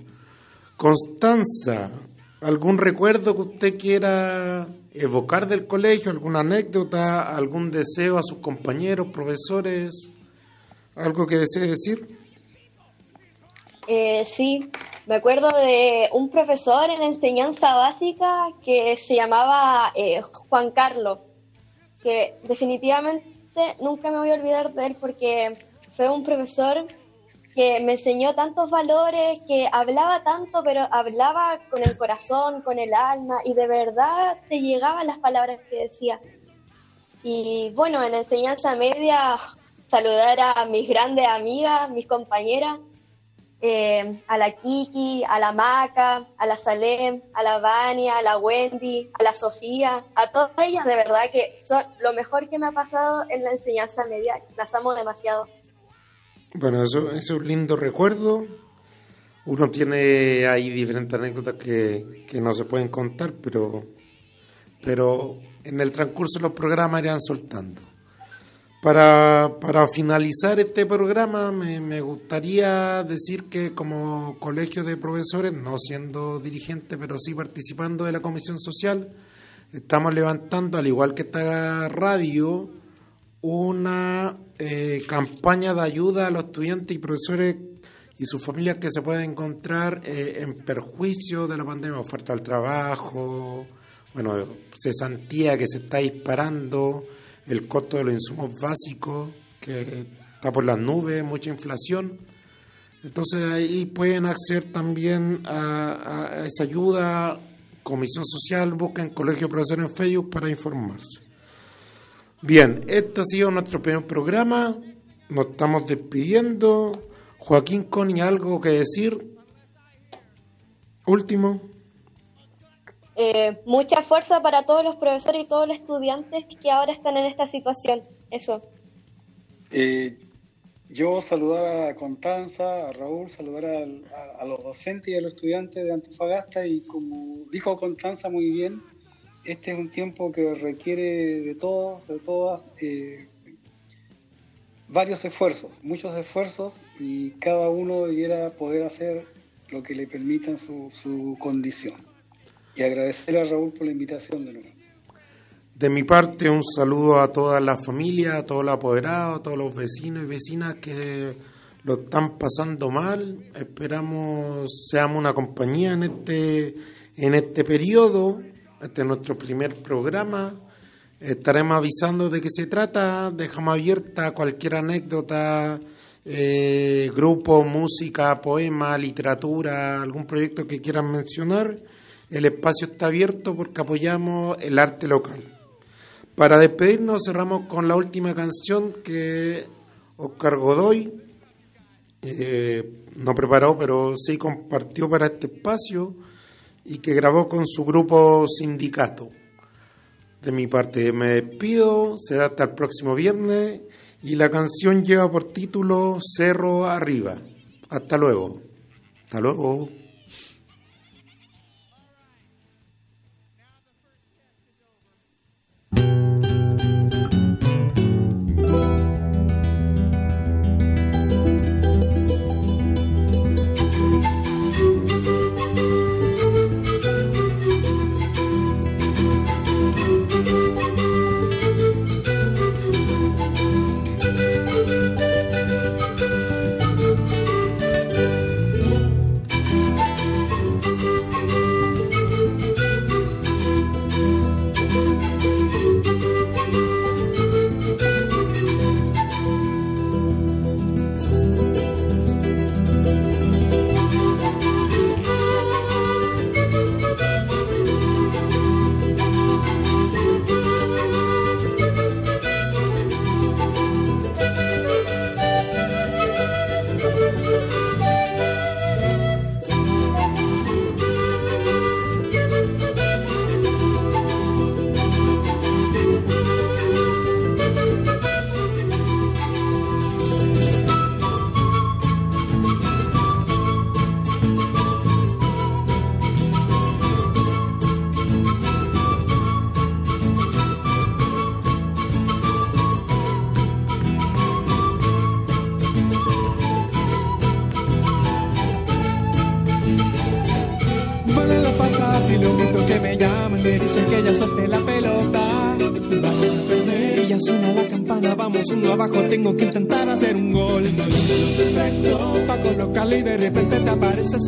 Constanza, ¿algún recuerdo que usted quiera evocar del colegio, alguna anécdota, algún deseo a sus compañeros, profesores, algo que desee decir? Eh, sí, me acuerdo de un profesor en la enseñanza básica que se llamaba eh, Juan Carlos, que definitivamente nunca me voy a olvidar de él porque fue un profesor que me enseñó tantos valores, que hablaba tanto, pero hablaba con el corazón, con el alma, y de verdad te llegaban las palabras que decía. Y bueno, en la enseñanza media, saludar a mis grandes amigas, mis compañeras, eh, a la Kiki, a la Maca, a la Salem, a la Vania, a la Wendy, a la Sofía, a todas ellas de verdad que son lo mejor que me ha pasado en la enseñanza media. Las amo demasiado. Bueno, eso, es un lindo recuerdo. Uno tiene ahí diferentes anécdotas que, que no se pueden contar, pero, pero en el transcurso de los programas irán soltando. Para, para finalizar este programa, me, me, gustaría decir que como colegio de profesores, no siendo dirigente, pero sí participando de la comisión social, estamos levantando, al igual que esta radio, una eh, campaña de ayuda a los estudiantes y profesores y sus familias que se pueden encontrar eh, en perjuicio de la pandemia, oferta al trabajo, bueno, cesantía que se está disparando el costo de los insumos básicos, que está por las nubes, mucha inflación. Entonces ahí pueden acceder también a, a esa ayuda. Comisión Social, busquen Colegio Profesor en Facebook para informarse. Bien, este ha sido nuestro primer programa. Nos estamos despidiendo. Joaquín Coni, ¿algo que decir? Último. Eh, mucha fuerza para todos los profesores y todos los estudiantes que ahora están en esta situación. Eso. Eh, yo saludar a Constanza, a Raúl, saludar a, los docentes y a los estudiantes de Antofagasta y como dijo Constanza muy bien, este es un tiempo que requiere de todos, de todas, eh, varios esfuerzos, muchos esfuerzos y cada uno debiera poder hacer lo que le permita su condición. Y agradecer a Raúl por la invitación de nuevo. De mi parte, un saludo a toda la familia, a todos los apoderados, a todos los vecinos y vecinas que lo están pasando mal. Esperamos seamos una compañía en este, en este periodo. Este es nuestro primer programa. Estaremos avisando de qué se trata. Dejamos abierta cualquier anécdota, eh, grupo, música, poema, literatura, algún proyecto que quieran mencionar. El espacio está abierto porque apoyamos el arte local. Para despedirnos cerramos con la última canción que Oscar Godoy no preparó, pero sí compartió para este espacio y que grabó con su grupo Sindicato. De mi parte me despido, será hasta el próximo viernes y la canción lleva por título Cerro Arriba. Hasta luego. Hasta luego.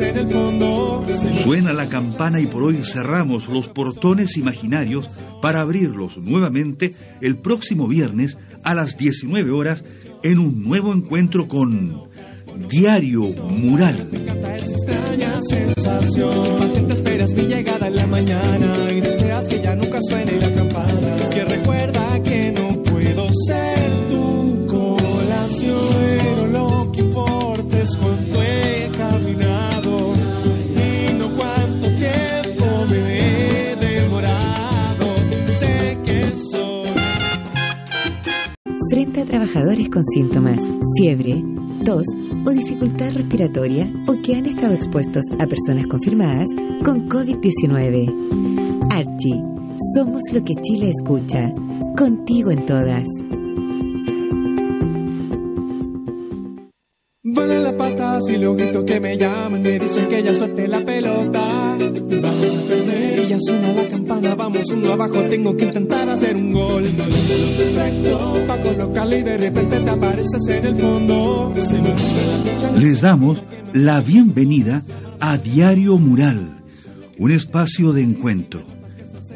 En el fondo. Suena la campana y por hoy cerramos los portones imaginarios para abrirlos nuevamente el próximo viernes a las 19 horas en un nuevo encuentro con Diario Mural. extraña sensación. Paciente esperas mi llegada en la mañana y deseas que ya nunca suene la campana. Trabajadores con síntomas, fiebre, tos o dificultad respiratoria o que han estado expuestos a personas confirmadas con COVID-19. Archie, somos lo que Chile escucha. Contigo en todas. Vuelan las patas y los gritos que me llaman me dicen que ya suelte la pelota. Vamos uno abajo, tengo que intentar hacer un gol. Perfecto, pa' colocarle y de repente te apareces en el fondo. Les damos la bienvenida a Diario Mural, un espacio de encuentro.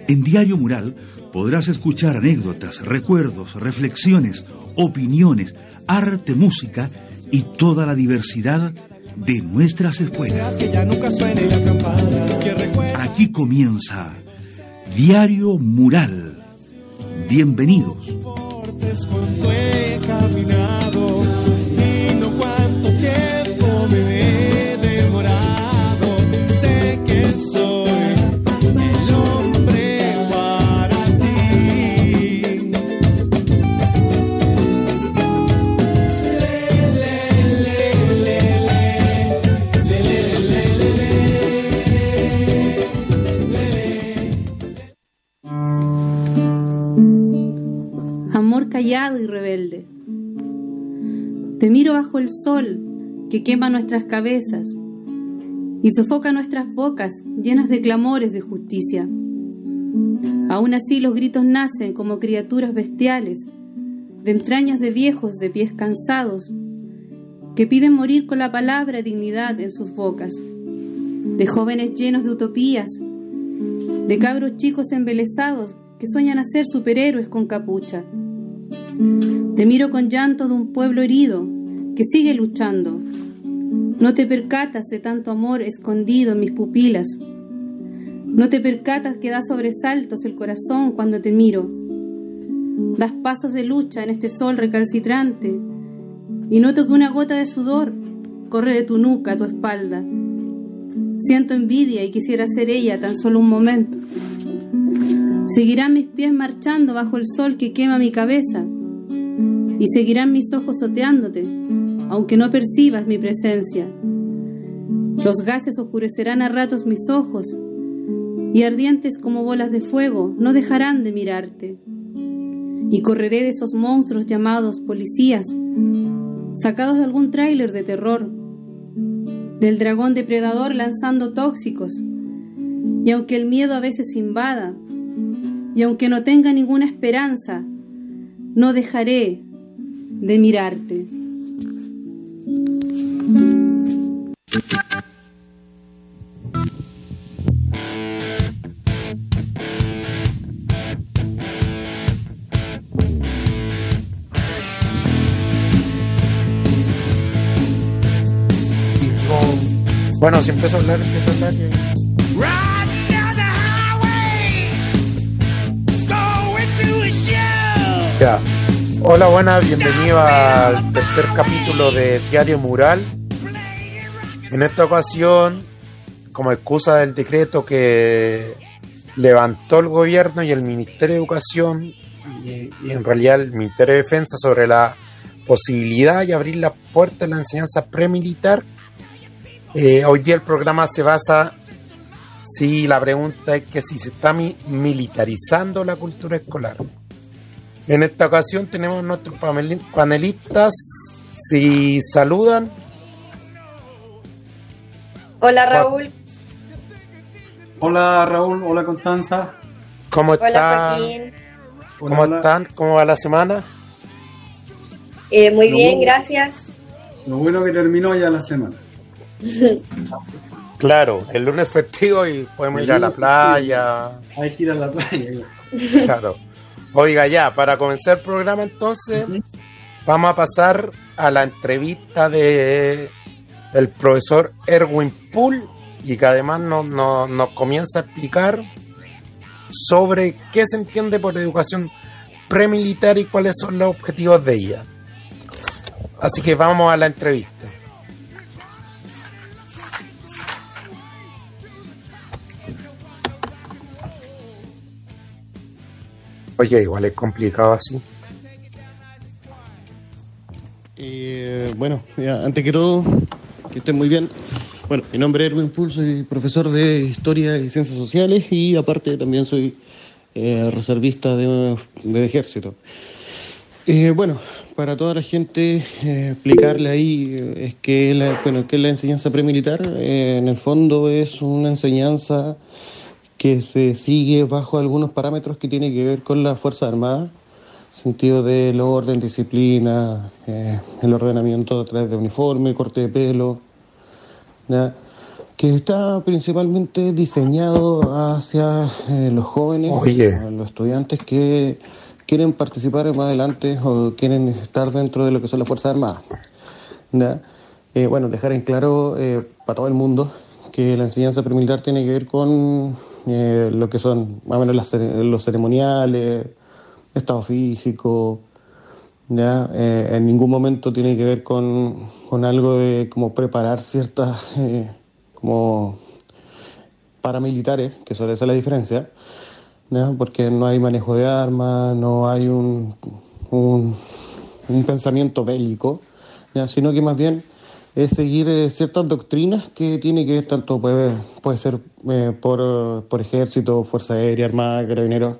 En Diario Mural podrás escuchar anécdotas, recuerdos, reflexiones, opiniones, arte, música y toda la diversidad de nuestras escuelas. Aquí comienza Diario Mural. Bienvenidos. Y rebelde. Te miro bajo el sol que quema nuestras cabezas y sofoca nuestras bocas llenas de clamores de justicia. Aún así los gritos nacen como criaturas bestiales, de entrañas de viejos de pies cansados, que piden morir con la palabra dignidad en sus bocas, de jóvenes llenos de utopías, de cabros chicos embelesados que sueñan a ser superhéroes con capucha. Te miro con llanto de un pueblo herido que sigue luchando. No te percatas de tanto amor escondido en mis pupilas. No te percatas que da sobresaltos el corazón cuando te miro. Das pasos de lucha en este sol recalcitrante y noto que una gota de sudor corre de tu nuca a tu espalda. Siento envidia y quisiera ser ella tan solo un momento. Seguirán mis pies marchando bajo el sol que quema mi cabeza y seguirán mis ojos soteándote, aunque no percibas mi presencia. Los gases oscurecerán a ratos mis ojos y ardientes como bolas de fuego no dejarán de mirarte. Y correré de esos monstruos llamados policías, sacados de algún tráiler de terror, del dragón depredador lanzando tóxicos. Y aunque el miedo a veces invada, y aunque no tenga ninguna esperanza, no dejaré de mirarte. Bueno, si empiezo a hablar, empiezo a hablar. y- Ya. Hola, buenas, bienvenido al tercer capítulo de Diario Mural. En esta ocasión, como excusa del decreto que levantó el gobierno y el Ministerio de Educación, y, en realidad el Ministerio de Defensa, sobre la posibilidad de abrir la puerta de la enseñanza premilitar, eh, hoy día el programa se basa si la pregunta es que si se está mi- militarizando la cultura escolar. En esta ocasión tenemos nuestros paneli- panelistas. Si saludan, Hola Raúl, Hola Raúl, hola Constanza. ¿cómo hola están? Joaquín. ¿Cómo Hola. están? ¿Cómo va la semana? Eh, muy Lo bien, bueno. gracias. Lo bueno que terminó ya la semana. Claro, el lunes festivo y podemos El ir a la playa. Hay que ir a la playa. Claro. Oiga, ya, para comenzar el programa entonces, vamos a pasar a la entrevista de el profesor Erwin Poole y que además nos, nos- nos comienza a explicar sobre qué se entiende por educación premilitar y cuáles son los objetivos de ella. Así que vamos a la entrevista. Oye, igual es complicado así. Eh, bueno, ya, antes que todo, que estén muy bien. Bueno, mi nombre es Erwin Pool, soy profesor de Historia y Ciencias Sociales y aparte también soy eh, reservista de, de ejército. Eh, bueno, para toda la gente eh, explicarle ahí eh, es que la, bueno, que la enseñanza premilitar eh, en el fondo es una enseñanza que se sigue bajo algunos parámetros que tienen que ver con la Fuerza Armada, sentido del orden, disciplina, eh, el ordenamiento a través de uniforme, corte de pelo, ¿ya? que está principalmente diseñado hacia eh, los jóvenes, Oye. los estudiantes que quieren participar más adelante o quieren estar dentro de lo que son las Fuerzas Armadas. ¿ya? Eh, bueno, dejar en claro eh, para todo el mundo que la enseñanza premilitar tiene que ver con eh, lo que son más o menos las los ceremoniales, estado físico, ¿ya? Eh, en ningún momento tiene que ver con, con algo de como preparar ciertas eh, como paramilitares, que suele ser la diferencia, ¿ya? porque no hay manejo de armas, no hay un, un, un pensamiento bélico, ¿ya? sino que más bien es seguir eh, ciertas doctrinas que tiene que ver tanto puede, puede ser eh, por, por ejército, fuerza aérea, armada, carabineros,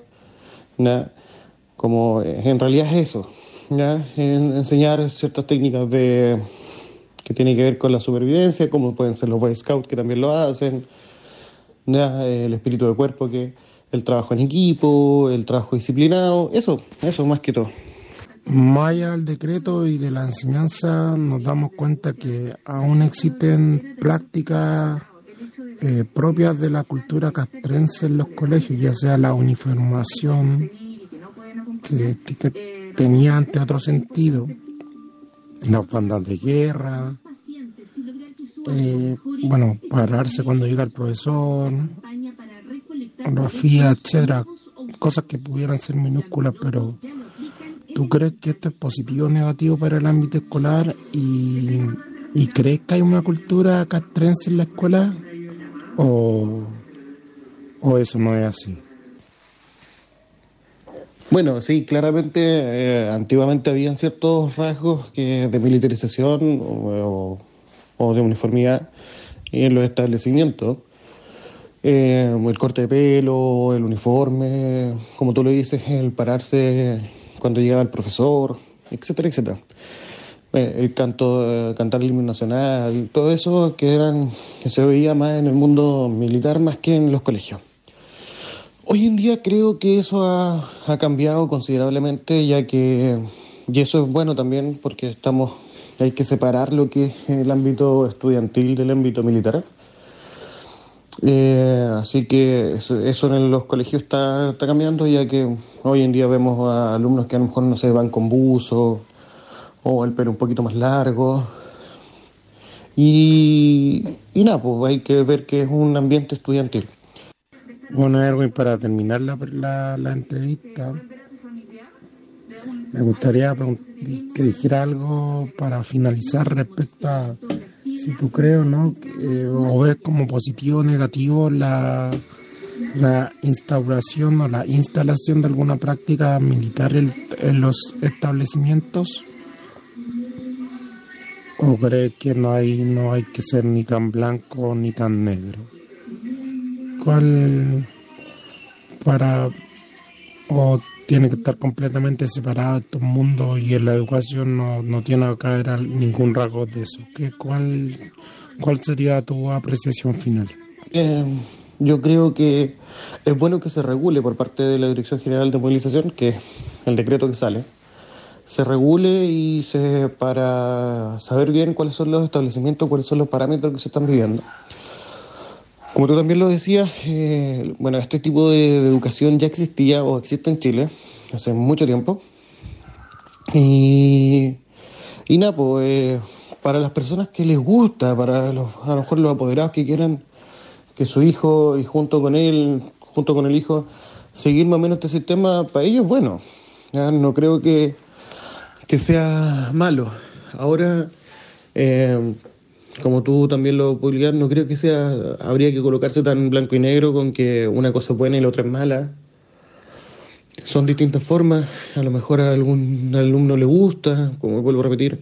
¿ya? como eh, en realidad es eso. En- enseñar ciertas técnicas de que tienen que ver con la supervivencia, como pueden ser los Boy Scouts que también lo hacen, ¿ya? el espíritu del cuerpo, que el trabajo en equipo, el trabajo disciplinado, eso, eso más que todo. Más allá del decreto y de la enseñanza, nos damos cuenta que aún existen prácticas eh, propias de la cultura castrense en los colegios, ya sea la uniformación que, tenía ante otro sentido, las bandas de guerra, eh, bueno, pararse cuando llega el profesor, los filas, etcétera, cosas que pudieran ser minúsculas, pero ¿Tú crees que esto es positivo o negativo para el ámbito escolar? ¿Y, crees que hay una cultura castrense en la escuela? ¿O, o eso no es así? Bueno, sí, claramente, eh, antiguamente habían ciertos rasgos que de militarización o, o de uniformidad en los establecimientos. Eh, el corte de pelo, el uniforme, como tú lo dices, el pararse cuando llegaba el profesor, etcétera, etcétera. El canto, eh, cantar el himno nacional, todo eso que eran que se veía más en el mundo militar más que en los colegios. Hoy en día creo que eso ha, ha cambiado considerablemente, ya que, y eso es bueno también porque estamos, hay que separar lo que es el ámbito estudiantil del ámbito militar. Eh, así que eso, eso en los colegios está, cambiando, ya que hoy en día vemos a alumnos que a lo mejor no se van con buzo o el pelo un poquito más largo. Y, y nada, pues hay que ver que es un ambiente estudiantil. Bueno, Erwin, para terminar la, la, la entrevista, me gustaría que dijera algo para finalizar respecto a si tú crees o no, eh, o ves como positivo o negativo la, la instauración o la instalación de alguna práctica militar en, en los establecimientos. ¿O crees que no hay, no hay que ser ni tan blanco ni tan negro? ¿Cuál para o tiene que estar completamente separado estos mundos y en la educación no, no tiene que caer ningún rasgo de eso? ¿Qué, cuál, ¿Cuál sería tu apreciación final? Eh, yo creo que es bueno que se regule por parte de la Dirección General de Movilización, que el decreto que sale, se regule y se para saber bien cuáles son los establecimientos, cuáles son los parámetros que se están viviendo. Como tú también lo decías, eh, bueno, este tipo de, educación ya existía o existe en Chile hace mucho tiempo. Y, y nada, pues eh, para las personas que les gusta, para los, a lo mejor los apoderados que quieran que su hijo y junto con él, junto con el hijo, seguir más o menos este sistema, para ellos, bueno, no creo que, que sea malo. Ahora, eh, como tú también lo publicas, no creo que sea, habría que colocarse tan blanco y negro con que una cosa es buena y la otra es mala. son distintas formas, a lo mejor a algún alumno le gusta, como vuelvo a repetir,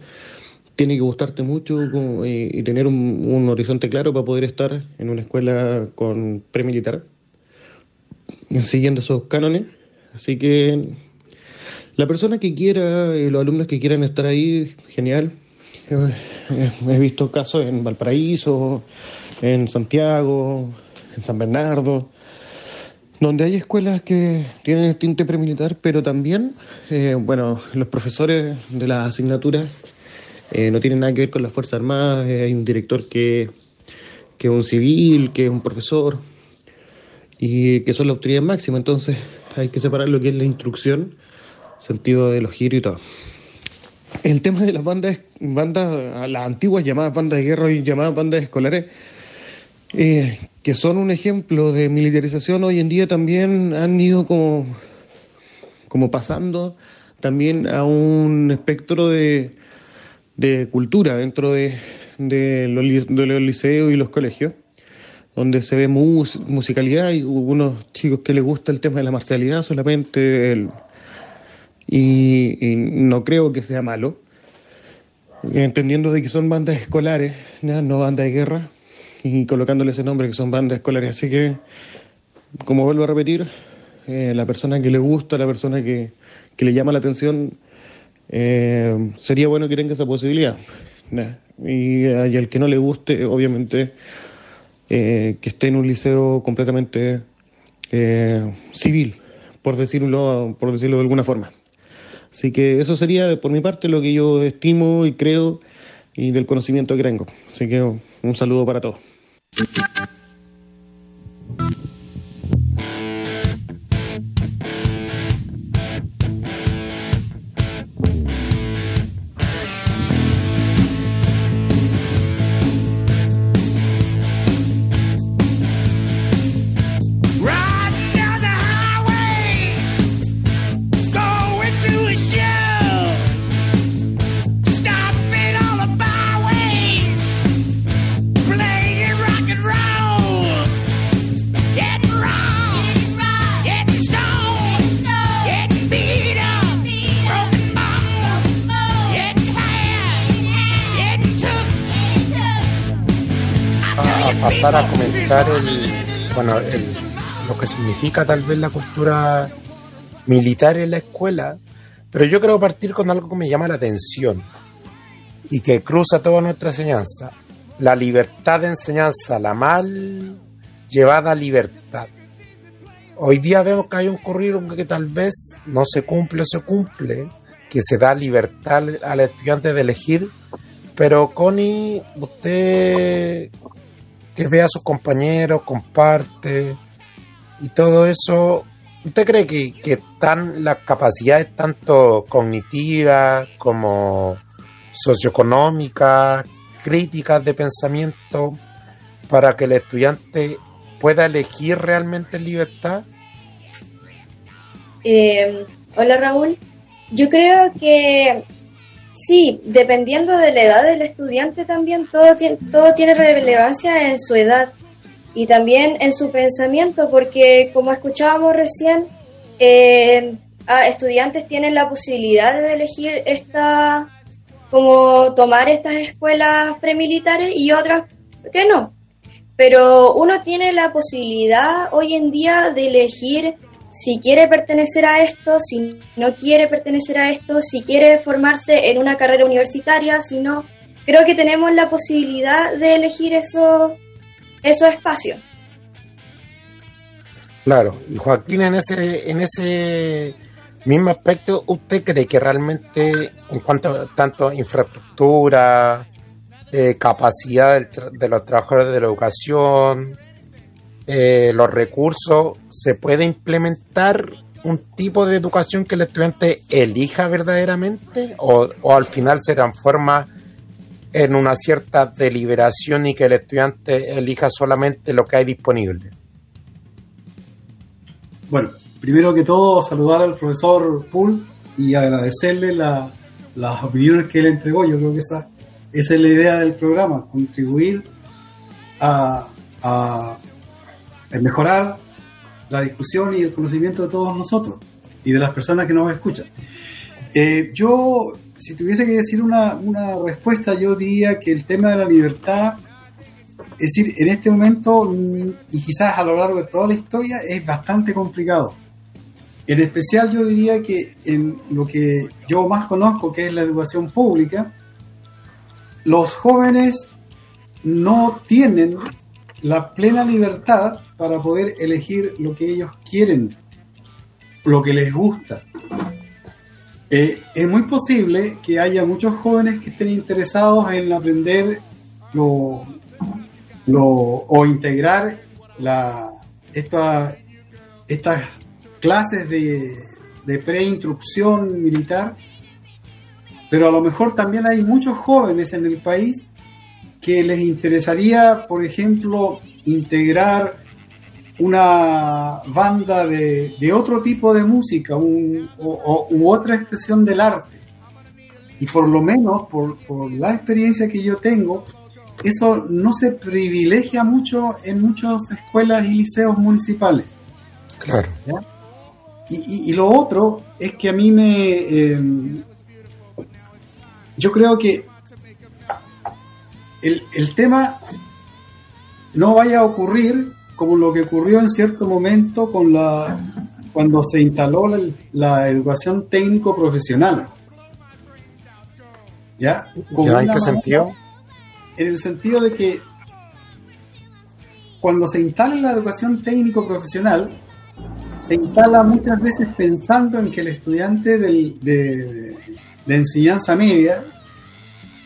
tiene que gustarte mucho y, tener un, horizonte claro para poder estar en una escuela con premilitar, siguiendo esos cánones. Así que la persona que quiera, y los alumnos que quieran estar ahí, genial. He visto casos en Valparaíso, en Santiago, en San Bernardo, donde hay escuelas que tienen el tinte premilitar, pero también, eh, bueno, los profesores de las asignaturas eh, no tienen nada que ver con las Fuerzas Armadas, eh, hay un director que, que es un civil, que es un profesor, y que son la autoridad máxima, entonces hay que separar lo que es la instrucción, sentido de los giros y todo. El tema de las bandas, bandas las antiguas llamadas bandas de guerra y llamadas bandas escolares, eh, que son un ejemplo de militarización hoy en día también han ido como, como pasando también a un espectro de, de cultura dentro de, de, los, de, los, liceos y los colegios, donde se ve musicalidad y algunos chicos que les gusta el tema de la marcialidad solamente, y, no creo que sea malo, entendiendo de que son bandas escolares, no bandas de guerra, y colocándole ese nombre que son bandas escolares. Así que, como vuelvo a repetir, eh, la persona que le gusta, la persona que, que le llama la atención, eh, sería bueno que tenga esa posibilidad. Y, al que no le guste, obviamente, eh, que esté en un liceo completamente civil, por decirlo, por decirlo de alguna forma. Así que eso sería, por mi parte, lo que yo estimo y creo y del conocimiento que tengo. Así que un saludo para todos. El, bueno, lo que significa tal vez la cultura militar en la escuela, pero yo creo partir con algo que me llama la atención y que cruza toda nuestra enseñanza. La libertad de enseñanza, la mal llevada libertad. Hoy día vemos que hay un currículum que tal vez no se cumple o se cumple, que se da libertad al estudiante de elegir, pero Connie, usted que ve a sus compañeros, comparte y todo eso. ¿Usted cree que, que están las capacidades tanto cognitivas como socioeconómicas, críticas de pensamiento, para que el estudiante pueda elegir realmente en libertad? Eh, hola Raúl, yo creo que Sí, dependiendo de la edad del estudiante también, todo tiene, todo tiene relevancia en su edad y también en su pensamiento, porque como escuchábamos recién, eh, estudiantes tienen la posibilidad de elegir esta, como tomar estas escuelas premilitares y otras que no. Pero uno tiene la posibilidad hoy en día de elegir si quiere pertenecer a esto, si no quiere pertenecer a esto, si quiere formarse en una carrera universitaria, si no. Creo que tenemos la posibilidad de elegir esos, esos espacios. Claro, y Joaquín, en ese, en ese mismo aspecto, ¿usted cree que realmente, en cuanto a tanto infraestructura, eh, capacidad de los trabajadores de la educación, eh, los recursos, se puede implementar un tipo de educación que el estudiante elija verdaderamente o, al final se transforma en una cierta deliberación y que el estudiante elija solamente lo que hay disponible? Bueno, primero que todo saludar al profesor Pool y agradecerle las opiniones que él entregó. Yo creo que esa, esa es la idea del programa, contribuir a, a mejorar la discusión y el conocimiento de todos nosotros. y de las personas que nos escuchan. Eh, yo, si tuviese que decir una, una respuesta, yo diría que el tema de la libertad, es decir, en este momento mm, y quizás a lo largo de toda la historia es bastante complicado. En especial yo diría que en lo que yo más conozco, que es la educación pública, los jóvenes no tienen la plena libertad para poder elegir lo que ellos quieren, lo que les gusta. Eh, es muy posible que haya muchos jóvenes que estén interesados en aprender lo, lo, o integrar la, esta, estas clases de, de preinstrucción militar, pero a lo mejor también hay muchos jóvenes en el país que les interesaría, por ejemplo, integrar una banda de, de otro tipo de música un, o, u otra expresión del arte. Y por lo menos, por, por, la experiencia que yo tengo, eso no se privilegia mucho en muchas escuelas y liceos municipales. Claro. Y, y, y, lo otro es que a mí me... Eh, yo creo que el, el tema no vaya a ocurrir como lo que ocurrió en cierto momento con la cuando se instaló la, la educación técnico profesional. ¿Ya? ¿Ya ¿En qué sentido? En el sentido de que cuando se instala la educación técnico profesional, se instala muchas veces pensando en que el estudiante del, de, de enseñanza media,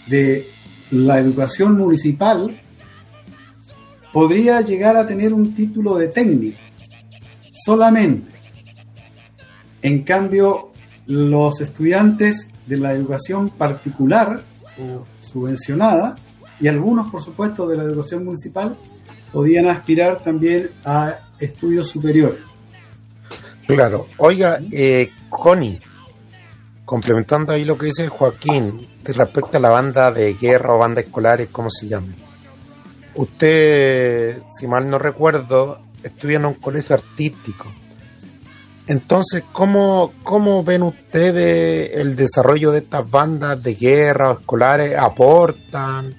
de la educación municipal, podría llegar a tener un título de técnico solamente. En cambio, los estudiantes de la educación particular o subvencionada y algunos, por supuesto, de la educación municipal podían aspirar también a estudios superiores. Claro. Oiga, eh, Connie, complementando ahí lo que dice Joaquín respecto a la banda de guerra o banda escolares, ¿cómo se llama? usted, si mal no recuerdo, estudia en un colegio artístico. Entonces, ¿cómo, cómo ven ustedes el desarrollo de estas bandas de guerra o escolares? ¿Aportan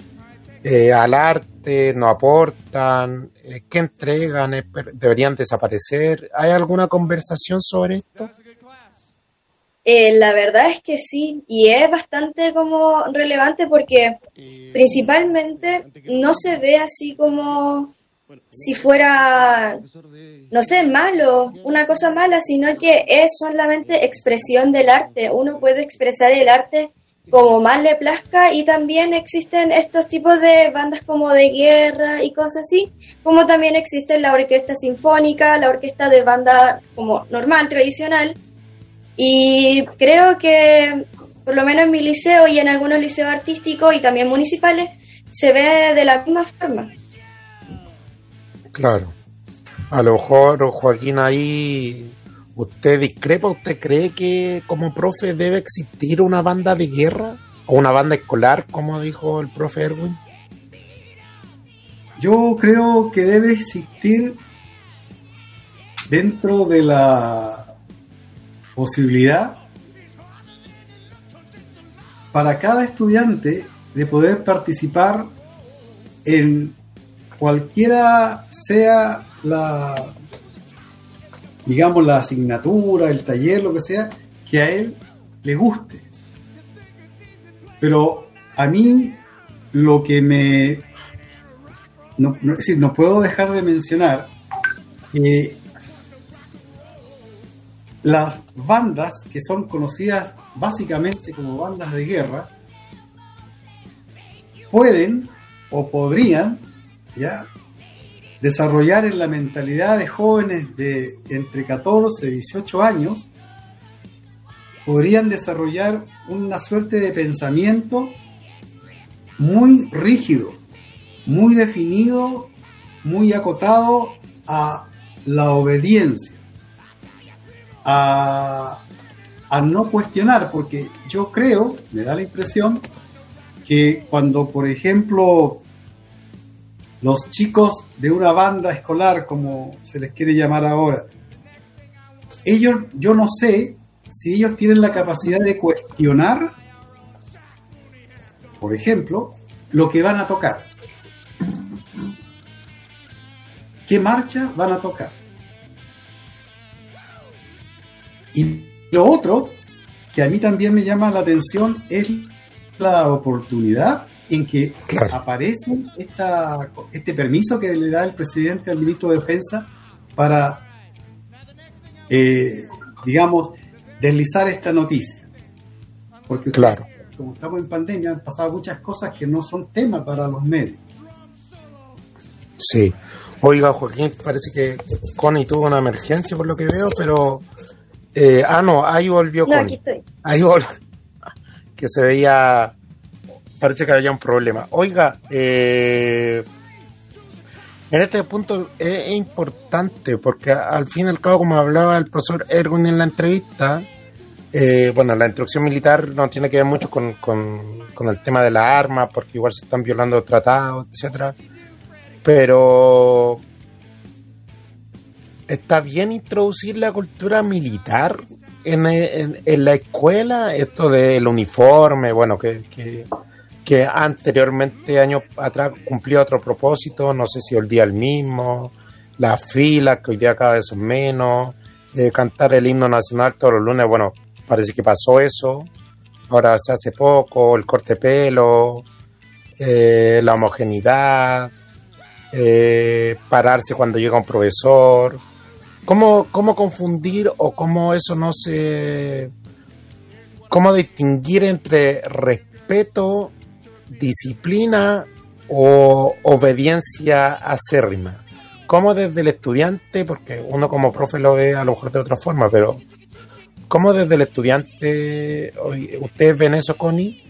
eh, al arte? ¿No aportan? Eh, ¿Qué entregan? ¿Deberían desaparecer? ¿Hay alguna conversación sobre esto? Eh, la verdad es que sí, y es bastante como relevante porque principalmente no se ve así como si fuera, no sé, malo, una cosa mala, sino que es solamente expresión del arte. Uno puede expresar el arte como más le plazca y también existen estos tipos de bandas como de guerra y cosas así, como también existe la orquesta sinfónica, la orquesta de banda como normal, tradicional, y creo que, por lo menos en mi liceo y en algunos liceos artísticos y también municipales, se ve de la misma forma. Claro. A lo mejor, Joaquín, ahí usted discrepa, ¿usted cree que como profe debe existir una banda de guerra? ¿O una banda escolar, como dijo el profe Erwin? Yo creo que debe existir dentro de la posibilidad para cada estudiante de poder participar en cualquiera sea la digamos la asignatura, el taller, lo que sea, que a él le guste. Pero a mí lo que me no, no, es decir, no puedo dejar de mencionar que las bandas que son conocidas básicamente como bandas de guerra pueden o podrían ya desarrollar en la mentalidad de jóvenes de entre 14 y 18 años podrían desarrollar una suerte de pensamiento muy rígido, muy definido, muy acotado a la obediencia a, no cuestionar, porque yo creo, me da la impresión, que cuando, por ejemplo, los chicos de una banda escolar, como se les quiere llamar ahora, ellos, yo no sé si ellos tienen la capacidad de cuestionar, por ejemplo, lo que van a tocar. ¿Qué marcha van a tocar? Y lo otro que a mí también me llama la atención es la oportunidad en que aparece esta, este permiso que le da el presidente al ministro de Defensa para, eh, digamos, deslizar esta noticia. Porque claro. como estamos en pandemia, han pasado muchas cosas que no son temas para los medios. Sí. Oiga, Joaquín, parece que Connie tuvo una emergencia por lo que veo, pero... Eh, ah, no, ahí volvió no, Aquí estoy. Ahí volvió. Que se veía parece que había un problema. Oiga, eh, en este punto es, importante porque al fin y al cabo, como hablaba el profesor Ergun en la entrevista, eh, bueno, la instrucción militar no tiene que ver mucho con, con, el tema de las armas, porque igual se están violando tratados, etcétera. Pero está bien introducir la cultura militar en, en, la escuela, esto del uniforme, bueno, que, que anteriormente, años atrás, cumplió otro propósito, no sé si día el mismo, las filas, que hoy día cada vez son menos, eh, cantar el himno nacional todos los lunes, bueno, parece que pasó eso, ahora se hace poco, el corte pelo, eh, la homogeneidad, eh, pararse cuando llega un profesor, ¿Cómo, ¿cómo confundir o cómo eso no se... cómo distinguir entre respeto disciplina o obediencia acérrima? ¿Cómo desde el estudiante, porque uno como profe lo ve a lo mejor de otra forma, pero ¿cómo desde el estudiante, ustedes ven eso, Connie?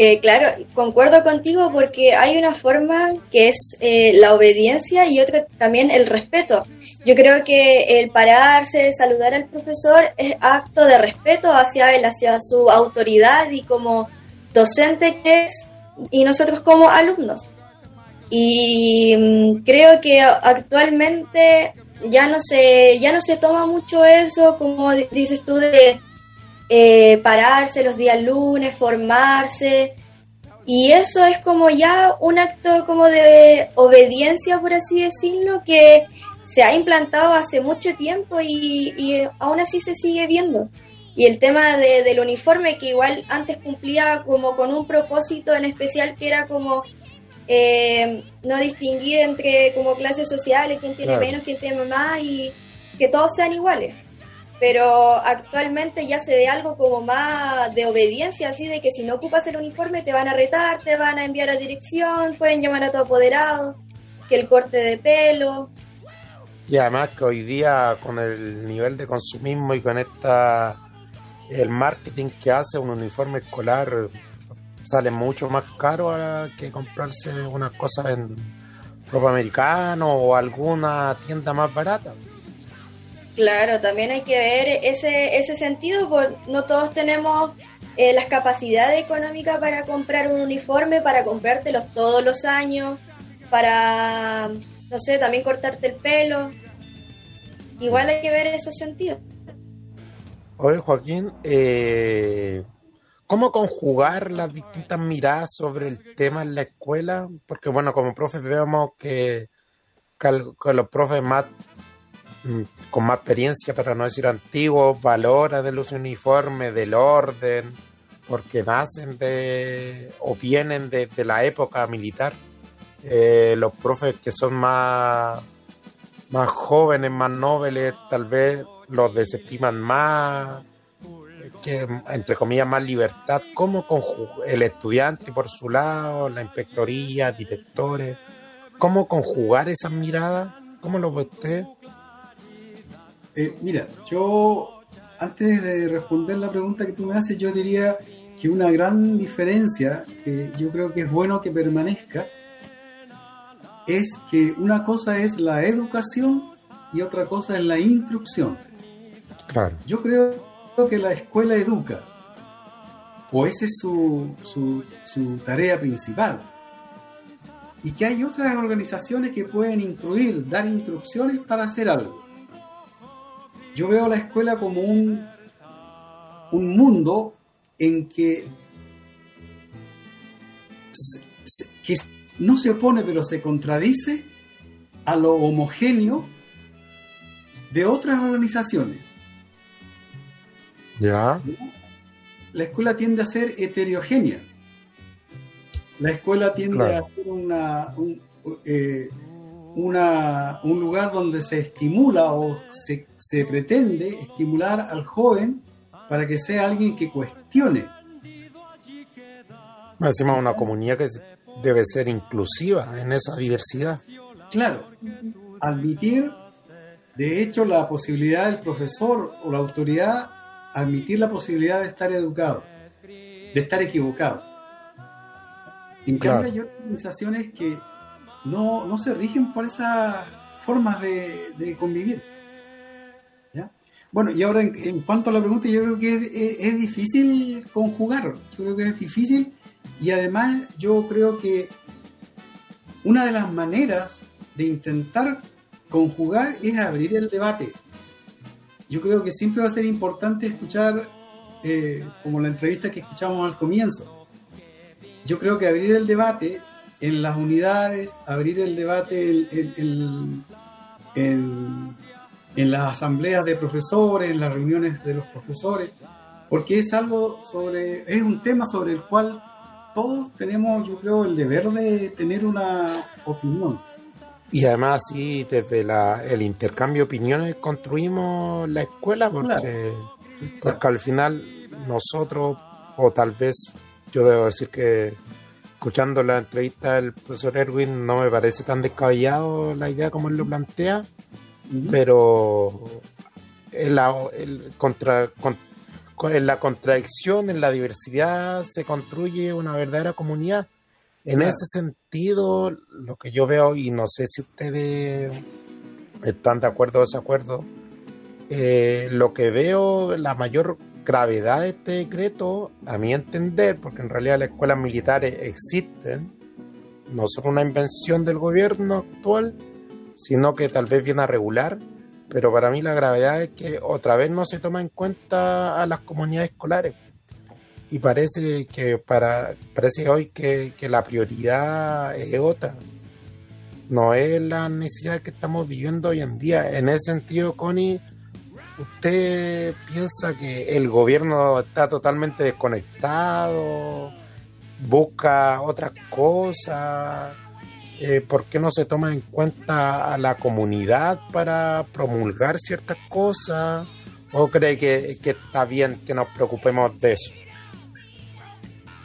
Eh, claro, concuerdo contigo porque hay una forma que es eh, la obediencia y otra también el respeto. Yo creo que el pararse, saludar al profesor es acto de respeto hacia él, hacia su autoridad y como docente que es y nosotros como alumnos. Y mm, creo que actualmente ya no se, ya no se toma mucho eso, como dices tú, de eh, pararse los días lunes, formarse. Y eso es como ya un acto como de obediencia, por así decirlo, que se ha implantado hace mucho tiempo y, y aún así se sigue viendo. Y el tema de, del uniforme, que igual antes cumplía como con un propósito en especial, que era como eh, no distinguir entre como clases sociales, quién tiene menos, quién tiene más, y que todos sean iguales. Pero actualmente ya se ve algo como más de obediencia, así de que si no ocupas el uniforme te van a retar, te van a enviar a dirección, pueden llamar a tu apoderado, que el corte de pelo. Y además que hoy día con el nivel de consumismo y con esta el marketing que hace un uniforme escolar sale mucho más caro que comprarse una cosa en ropa americano o alguna tienda más barata. Claro, también hay que ver ese, ese sentido, porque no todos tenemos eh, las capacidades económicas para comprar un uniforme, para comprártelos todos los años, para, no sé, también cortarte el pelo. Igual hay que ver ese sentido. Oye, Joaquín, eh, ¿cómo conjugar las distintas miradas sobre el tema en la escuela? Porque, bueno, como profes vemos que, que, los profes más con más experiencia, para no decir antiguos, valoran de los uniformes, del orden, porque nacen de o vienen de, la época militar. Eh, los profes que son más, más jóvenes, más nobles, tal vez los desestiman más, que entre comillas más libertad, como el estudiante por su lado, la inspectoría, directores, cómo conjugar esas miradas, cómo lo ve usted. Eh, mira, yo antes de responder la pregunta que tú me haces, yo diría que una gran diferencia, que yo creo que es bueno que permanezca, es que una cosa es la educación y otra cosa es la instrucción. Yo creo que la escuela educa, o esa es su, su, tarea principal. Y que hay otras organizaciones que pueden instruir, dar instrucciones para hacer algo. Yo veo la escuela como un, un mundo en que, que no se opone, pero se contradice a lo homogéneo de otras organizaciones. Ya. La escuela tiende a ser heterogénea. La escuela tiende a ser una, un, eh, una, un lugar donde se estimula o se, se pretende estimular al joven para que sea alguien que cuestione. Decimos una comunidad que debe ser inclusiva en esa diversidad. Claro, admitir, de hecho, la posibilidad del profesor o la autoridad, admitir la posibilidad de estar educado, de estar equivocado. En cambio, hay organizaciones que no, no se rigen por esas formas de, de convivir. ¿ya? Bueno, y ahora en, cuanto a la pregunta, yo creo que es, difícil conjugar, yo creo que es difícil y además yo creo que una de las maneras de intentar conjugar es abrir el debate. Yo creo que siempre va a ser importante escuchar, eh, como la entrevista que escuchamos al comienzo. Yo creo que abrir el debate en las unidades, abrir el debate en, en, las asambleas de profesores, en las reuniones de los profesores, porque es algo sobre, es un tema sobre el cual todos tenemos, yo creo, el deber de tener una opinión. Y además, sí, desde la, el intercambio de opiniones construimos la escuela, porque, porque al final nosotros, o tal vez yo debo decir que escuchando la entrevista del profesor Erwin, no me parece tan descabellado la idea como él lo plantea, pero en la, el contra, en la contradicción, en la diversidad, se construye una verdadera comunidad. En ese sentido, lo que yo veo, y no sé si ustedes están de acuerdo o desacuerdo, eh, lo que veo, la mayor gravedad de este decreto, a mi entender, porque en realidad las escuelas militares existen, no son una invención del gobierno actual, sino que tal vez viene a regular, pero para mí la gravedad es que otra vez no se toma en cuenta a las comunidades escolares. Y parece que para parece hoy que, que la prioridad es otra. No es la necesidad que estamos viviendo hoy en día. En ese sentido, Connie, ¿Usted piensa que el gobierno está totalmente desconectado? ¿Busca otras cosas? Eh, ¿Por qué no se toma en cuenta a la comunidad para promulgar ciertas cosas? ¿O cree que, está bien que nos preocupemos de eso?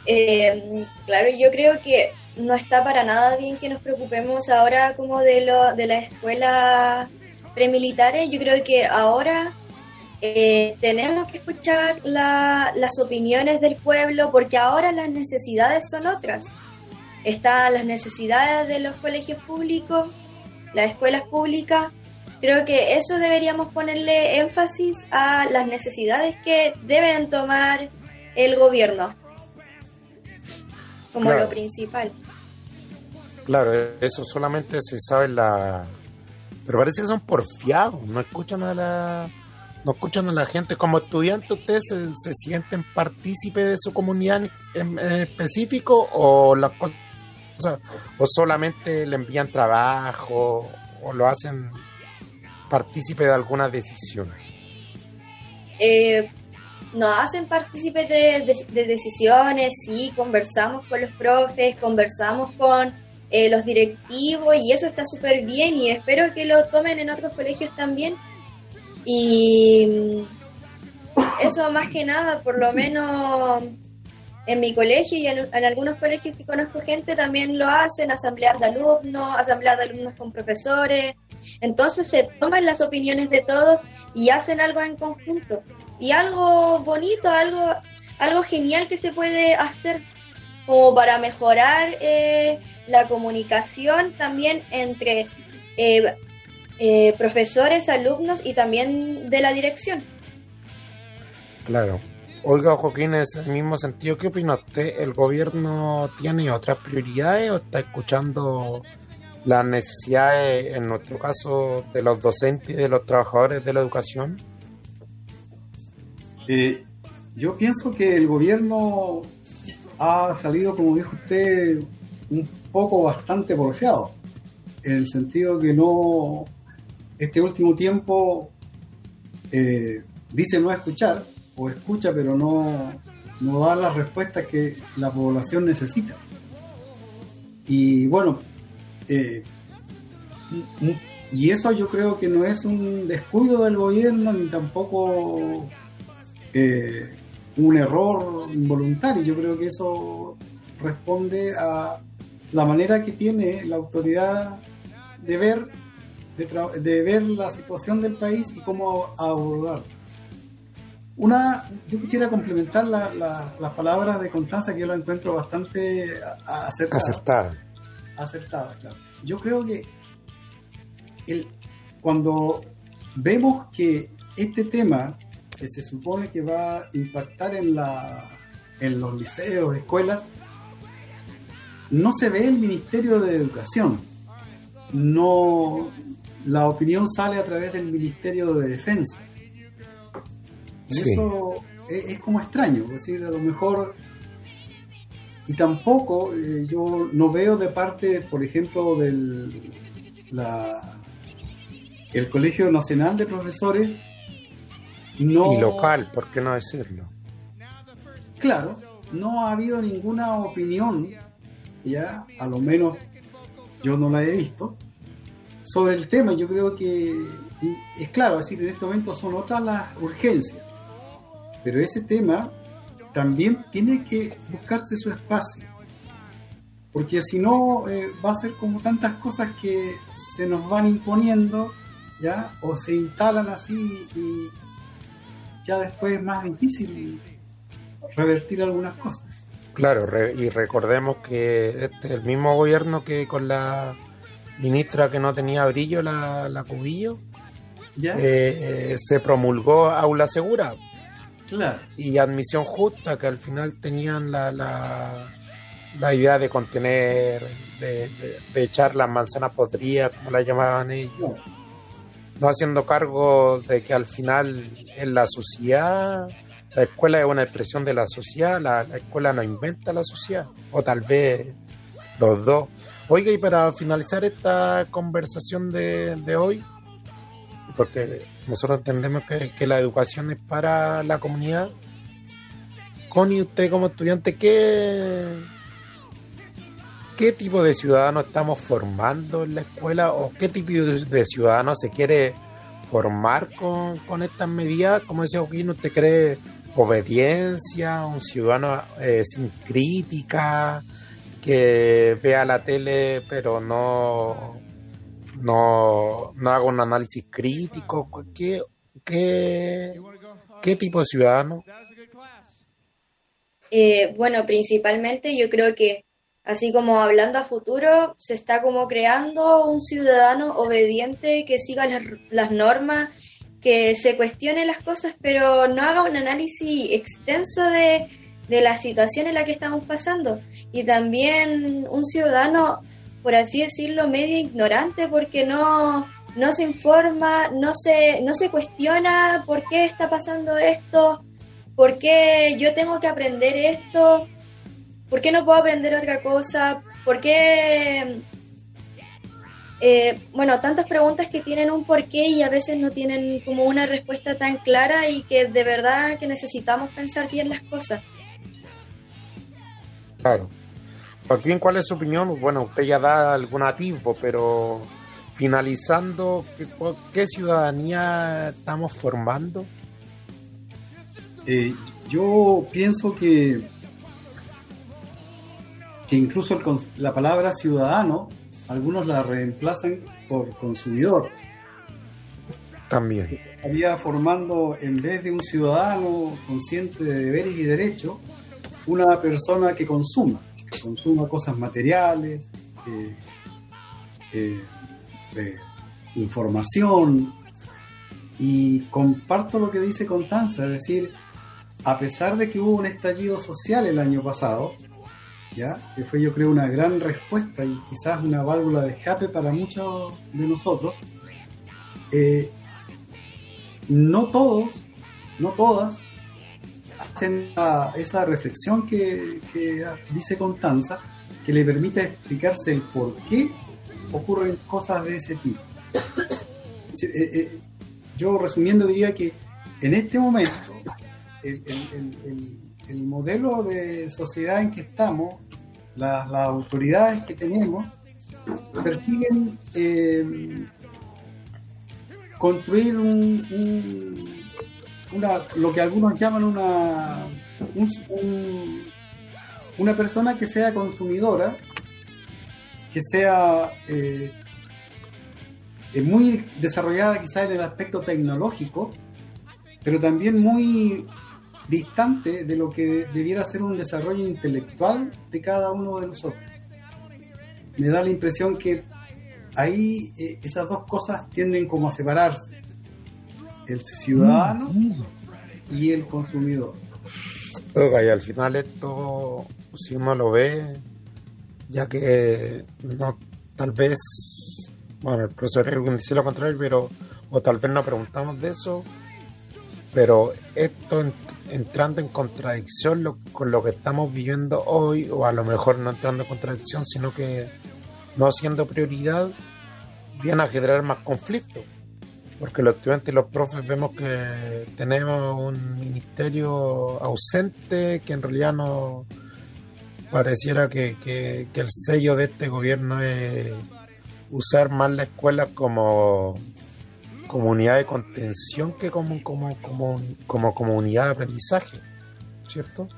Eh, claro, yo creo que no está para nada bien que nos preocupemos ahora como de, lo, de la escuela premilitares. Yo creo que ahora eh, tenemos que escuchar las opiniones del pueblo porque ahora las necesidades son otras. Están las necesidades de los colegios públicos, las escuelas públicas. Creo que eso deberíamos ponerle énfasis a las necesidades que deben tomar el gobierno como lo principal. Claro, eso solamente se sabe la... Pero parece que son porfiados, no escuchan a la no escuchan a la gente. Como estudiante, ¿ustedes se, sienten partícipes de su comunidad en, específico o solamente le envían trabajo o lo hacen partícipe de alguna decisión? Eh, nos hacen partícipe de, decisiones, sí, conversamos con los profes, conversamos con eh, los directivos y eso está súper bien y espero que lo tomen en otros colegios también y eso más que nada, por lo menos en mi colegio y en, algunos colegios que conozco gente también lo hacen, asambleas de alumnos, asambleas de alumnos con profesores. Entonces se toman las opiniones de todos y hacen algo en conjunto. Y algo bonito, algo, algo genial que se puede hacer como para mejorar eh, la comunicación también entre eh, eh, profesores, alumnos y también de la dirección. Claro. Oiga, Joaquín, en ese mismo sentido, ¿qué opina usted? ¿El gobierno tiene otras prioridades o está escuchando las necesidades, en nuestro caso, de los docentes y de los trabajadores de la educación? Eh, yo pienso que el gobierno ha salido, como dijo usted, un poco bastante porfiado, en el sentido que no, este último tiempo eh, dice no escuchar, o escucha pero no, no da las respuestas que la población necesita. Y bueno, eh, y eso yo creo que no es un descuido del gobierno ni tampoco eh, un error involuntario. Yo creo que eso responde a la manera que tiene la autoridad de ver de, ver la situación del país y cómo abordarla. Una, yo quisiera complementar las palabras de Constanza que yo la encuentro bastante acertada. Acertada. Acertada, claro. Yo creo que el, cuando vemos que este tema que se supone que va a impactar en, la, en los liceos, escuelas, no se ve el Ministerio de Educación. No, la opinión sale a través del Ministerio de Defensa. Eso es, como extraño, es decir, a lo mejor... Y tampoco eh, yo no veo de parte, por ejemplo, del la, el Colegio Nacional de Profesores no... Y local, ¿por qué no decirlo? Claro, no ha habido ninguna opinión, ya, a lo menos yo no la he visto, sobre el tema. Yo creo que es claro, es decir, en este momento son otras las urgencias, pero ese tema también tiene que buscarse su espacio, porque si no eh, va a ser como tantas cosas que se nos van imponiendo, ¿ya? O se instalan así y ya después es más difícil revertir algunas cosas. Claro, y recordemos que este es el mismo gobierno que con la ministra que no tenía brillo, la, la Cubillo, ¿Ya? Eh, eh, se promulgó aula segura. Claro. Y admisión justa, que al final tenían la, la, la idea de contener, de, echar las manzanas podridas, como la llamaban ellos. No haciendo cargo de que al final en la sociedad, la escuela es una expresión de la sociedad, la escuela no inventa la sociedad, o tal vez los dos. Oiga, y para finalizar esta conversación de, hoy, porque nosotros entendemos que, la educación es para la comunidad, Connie, usted como estudiante, ¿qué, ¿qué tipo de ciudadano estamos formando en la escuela o qué tipo de ciudadano se quiere formar con, estas medidas? Como decía Joaquín, ¿usted cree obediencia, un ciudadano eh, sin crítica? Que vea la tele pero no, no, no haga un análisis crítico. ¿Qué, qué, qué tipo de ciudadano? Eh, bueno, principalmente yo creo que así como hablando a futuro, se está como creando un ciudadano obediente que siga las, las normas, que se cuestione las cosas, pero no haga un análisis extenso de de la situación en la que estamos pasando y también un ciudadano, por así decirlo, medio ignorante porque no, no se informa, no se, no se cuestiona por qué está pasando esto, por qué yo tengo que aprender esto, por qué no puedo aprender otra cosa, por qué... Eh, bueno, tantas preguntas que tienen un porqué y a veces no tienen como una respuesta tan clara y que de verdad que necesitamos pensar bien las cosas. Claro. Joaquín, ¿cuál es su opinión? Bueno, usted ya da algún atisbo, pero finalizando, ¿qué, ciudadanía estamos formando? Eh, yo pienso que, que incluso la palabra ciudadano, algunos la reemplazan por consumidor. También. Estaría formando, en vez de un ciudadano consciente de deberes y derechos, una persona que consuma, que consuma cosas materiales, información. Y comparto lo que dice Constanza, es decir, a pesar de que hubo un estallido social el año pasado, ¿ya? que fue yo creo una gran respuesta y quizás una válvula de escape para muchos de nosotros, eh, no todos, no todas esa, reflexión que, dice Constanza, que le permite explicarse el por qué ocurren cosas de ese tipo. Eh, eh, yo resumiendo diría que en este momento el, el, modelo de sociedad en que estamos, las, autoridades que tenemos, persiguen eh, construir un, una, lo que algunos llaman una, una persona que sea consumidora, que sea eh, muy desarrollada quizá en el aspecto tecnológico, pero también muy distante de lo que debiera ser un desarrollo intelectual de cada uno de nosotros. Me da la impresión que ahí eh, esas dos cosas tienden como a separarse. El ciudadano y el consumidor. y al final esto, si uno lo ve, ya que no, tal vez, bueno, el profesor Erwin dice lo contrario, pero, o tal vez no preguntamos de eso, pero esto entrando en contradicción con lo que estamos viviendo hoy, o a lo mejor no entrando en contradicción, sino que no siendo prioridad, viene a generar más conflictos. Porque los estudiantes y los profes vemos que tenemos un ministerio ausente que en realidad no pareciera que, el sello de este gobierno es usar más la escuela como comunidad de contención que como, como, como, como comunidad de aprendizaje, ¿cierto?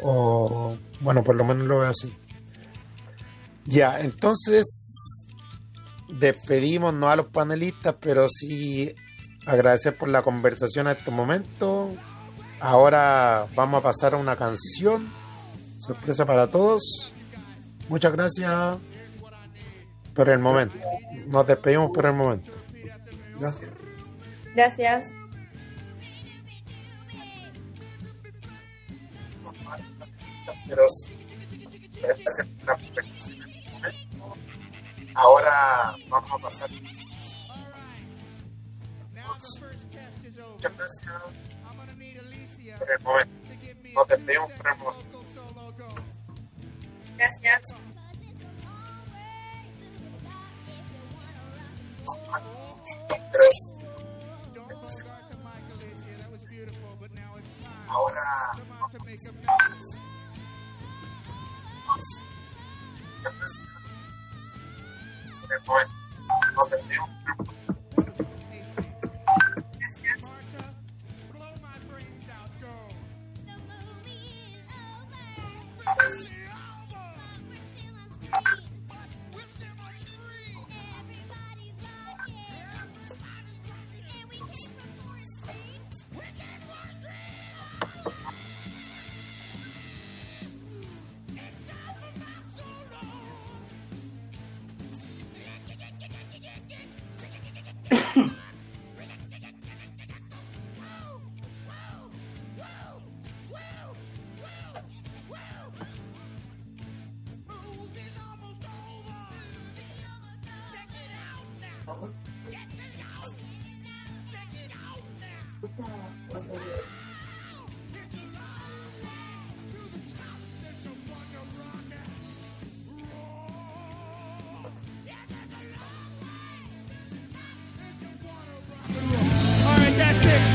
O, bueno, por lo menos lo veo así. Ya, entonces despedimos no a los panelistas, pero sí agradecer por la conversación a este momento. Ahora vamos a pasar a una canción, sorpresa para todos. Muchas gracias por el momento. Nos despedimos por el momento. Gracias. Gracias. Pero sí, gracias por la Ahora vamos a pasar. Gracias por el momento. Nos despedimos por el momento. Gracias. Ahora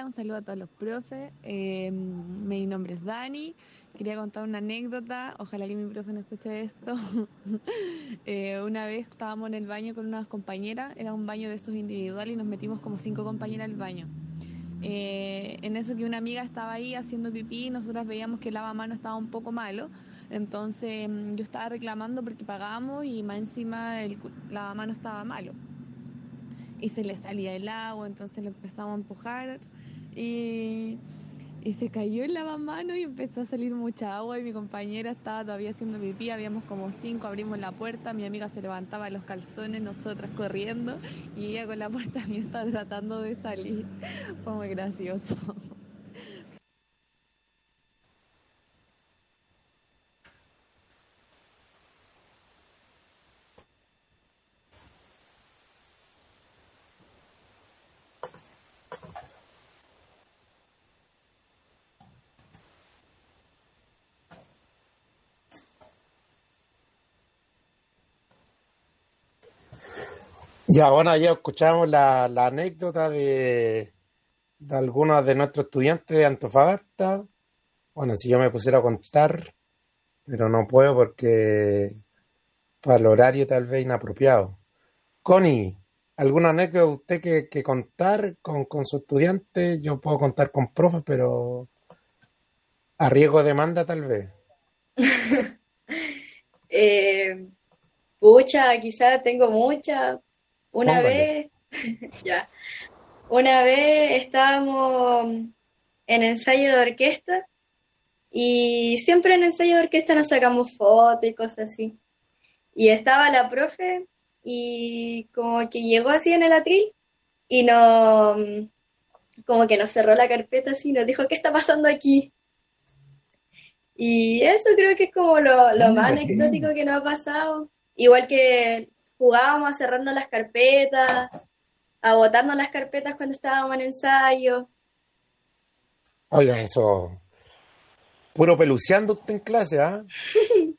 un saludo a todos los profes. Eh, mi nombre es Dani. Quería contar una anécdota. Ojalá que mi profe no escuche esto. Eh, una vez estábamos en el baño con unas compañeras. Era un baño de esos individuales y nos metimos como cinco compañeras al baño. Eh, en eso que una amiga estaba ahí haciendo pipí, nosotras veíamos que el lavamanos estaba un poco malo. Entonces mm, yo estaba reclamando porque pagamos y más encima el lavamanos estaba malo y se le salía el agua, entonces le empezamos a empujar y, se cayó el lavamanos y empezó a salir mucha agua y mi compañera estaba todavía haciendo pipí, habíamos como cinco, abrimos la puerta, mi amiga se levantaba los calzones, nosotras corriendo y ella con la puerta abierta tratando de salir. Fue muy gracioso. Ya, bueno, ya escuchamos la, la anécdota de, de algunos de nuestros estudiantes de Antofagasta. Bueno, si yo me pusiera a contar, pero no puedo porque para el horario tal vez inapropiado. Connie, ¿alguna anécdota usted que, que contar con, con su estudiante? Yo puedo contar con profes, pero a riesgo de demanda tal vez. Eh, pucha, quizás tengo muchas. Una Póngale. vez, ya, una vez estábamos en ensayo de orquesta y siempre en ensayo de orquesta nos sacamos fotos y cosas así. Y estaba la profe y como que llegó así en el atril y no, como que nos cerró la carpeta así y nos dijo, ¿qué está pasando aquí? Y eso creo que es como lo, lo más anecdótico que nos ha pasado. Igual que jugábamos a cerrarnos las carpetas, a botarnos las carpetas cuando estábamos en ensayo. Oiga, eso. Puro peluceando usted en clase, ¿ah?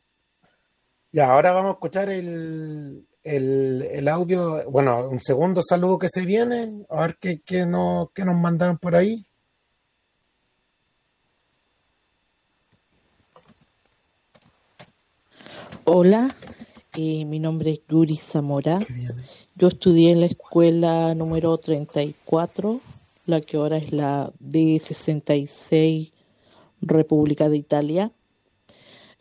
Ya, ahora vamos a escuchar el, el, el audio. Bueno, un segundo saludo que se viene. A ver qué, qué, no, qué nos mandaron por ahí. Hola, eh, mi nombre es Yuri Zamora. Yo estudié en la escuela número 34, la que ahora es la D66 República de Italia.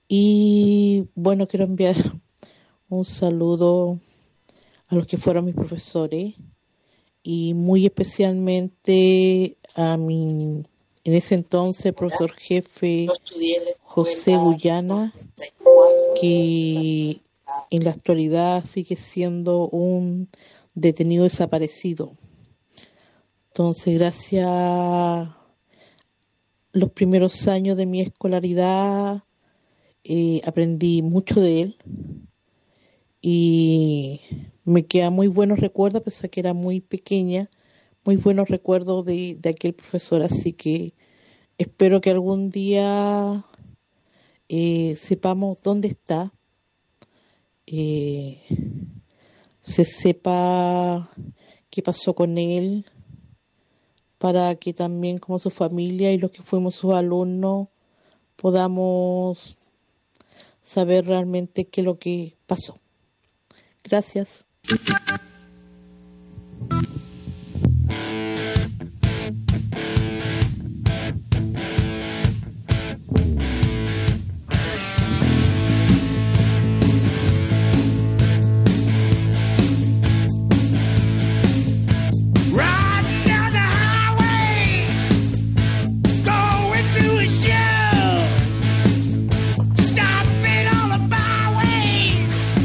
Y bueno, quiero enviar un saludo a los que fueron mis profesores y muy especialmente a mi, en ese entonces, profesor jefe José Guyana, que en la actualidad sigue siendo un detenido desaparecido. Entonces, gracias a los primeros años de mi escolaridad, eh, aprendí mucho de él y me quedan muy buenos recuerdos, a que era muy pequeña, muy buenos recuerdos de, de aquel profesor, así que espero que algún día eh, sepamos dónde está, eh, se sepa qué pasó con él, para que también como su familia y los que fuimos sus alumnos podamos saber realmente qué es lo que pasó. Gracias.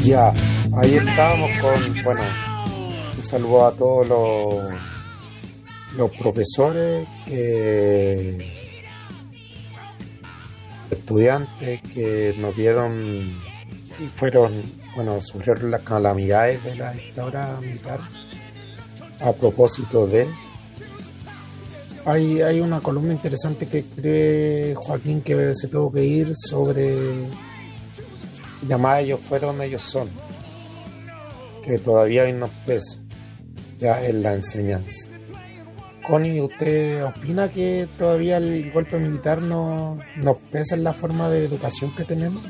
Ya, ahí estábamos con, bueno, un saludo a todos los, los profesores, estudiantes que nos vieron y fueron, bueno, sufrieron las calamidades de la dictadura militar a propósito de... Hay, hay una columna interesante que cree Joaquín que se tuvo que ir sobre llamada ellos fueron, ellos son, que todavía hoy nos pesa ya en la enseñanza. Connie, ¿usted opina que todavía el golpe militar no nos pesa en la forma de educación que tenemos?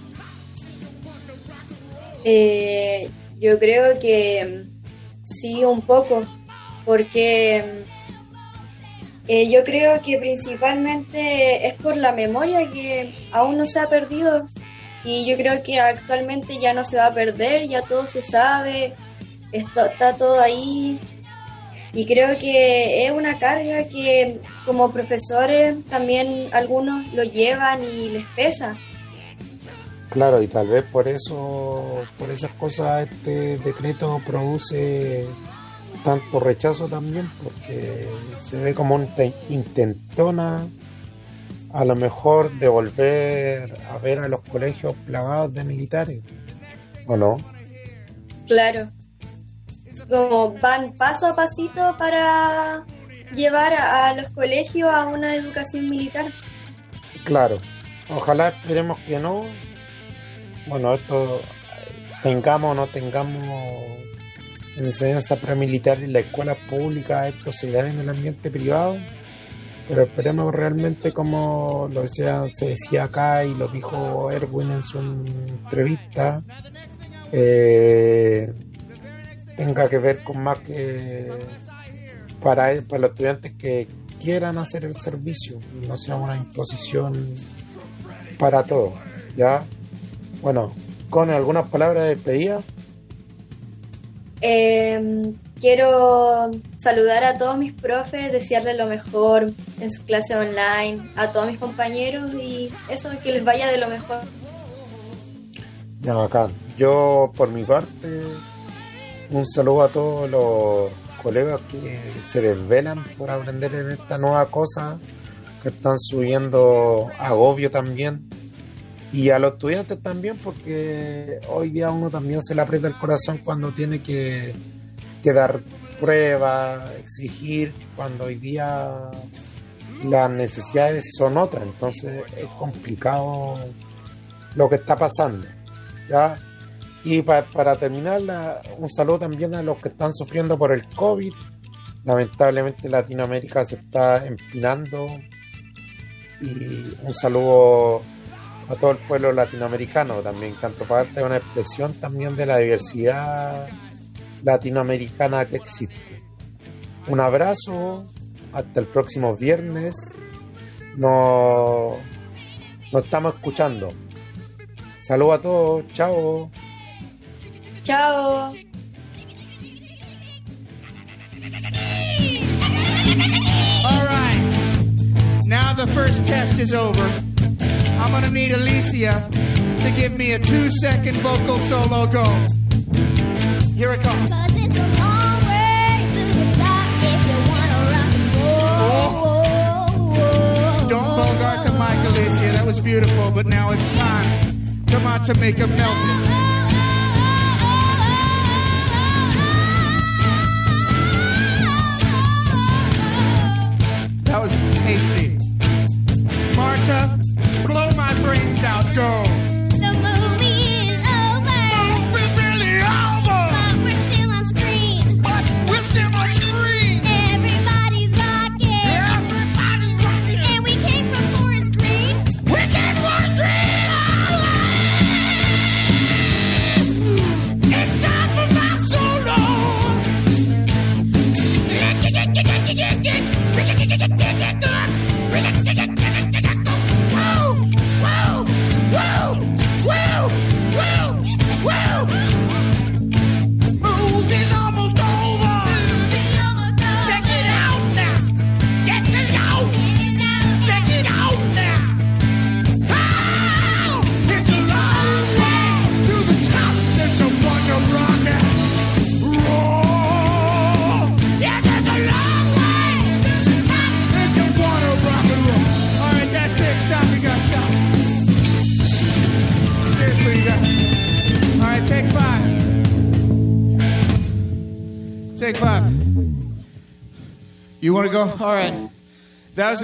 Eh, yo creo que sí, un poco, porque eh, yo creo que principalmente es por la memoria que aún no se ha perdido y yo creo que actualmente ya no se va a perder, ya todo se sabe, está, está todo ahí y creo que es una carga que como profesores también algunos lo llevan y les pesa. Claro, y tal vez por eso, por esas cosas este decreto produce tanto rechazo también, porque se ve como un intentona a lo mejor de volver a ver a los colegios plagados de militares, ¿o no? Claro. Como van paso a pasito para llevar a, a los colegios a una educación militar. Claro. Ojalá esperemos que no, bueno, esto tengamos o no tengamos enseñanza premilitar en la escuela pública, esto se da en el ambiente privado, pero esperemos realmente como lo se decía acá y lo dijo Erwin en su entrevista, eh, tenga que ver con más que para, para los estudiantes que quieran hacer el servicio no sea una imposición para todos, ¿ya? Bueno, con algunas palabras de despedida. Eh, quiero saludar a todos mis profes, desearles lo mejor en su clase online, a todos mis compañeros y eso, que les vaya de lo mejor. Ya, bacán. Yo, por mi parte, un saludo a todos los colegas que se desvelan por aprender en esta nueva cosa, que están subiendo agobio también y a los estudiantes también, porque hoy día uno también se le aprieta el corazón cuando tiene que, que dar pruebas, exigir, cuando hoy día las necesidades son otras, entonces es complicado lo que está pasando. ¿ya? Y para terminar, un saludo también a los que están sufriendo por el COVID. Lamentablemente Latinoamérica se está empinando. Y un saludo a todo el pueblo latinoamericano también, que Antofagasta es una expresión también de la diversidad latinoamericana que existe. Un abrazo, hasta el próximo viernes. Nos, nos estamos escuchando. Saludos a todos, chao. Chao. All right. Now the first test is over. I'm gonna need Alicia to give me a two second vocal solo go. Here it comes. Oh. Don't bogart the mic, Alicia. That was beautiful, but now it's time. Come on to make a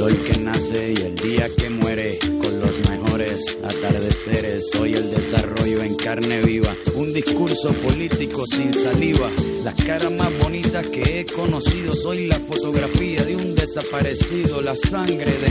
Sol que nace y el día que muere con los mejores atardeceres. Soy el desarrollo en carne viva, un discurso político sin saliva. Las caras más bonitas que he conocido, soy la fotografía de un desaparecido, la sangre de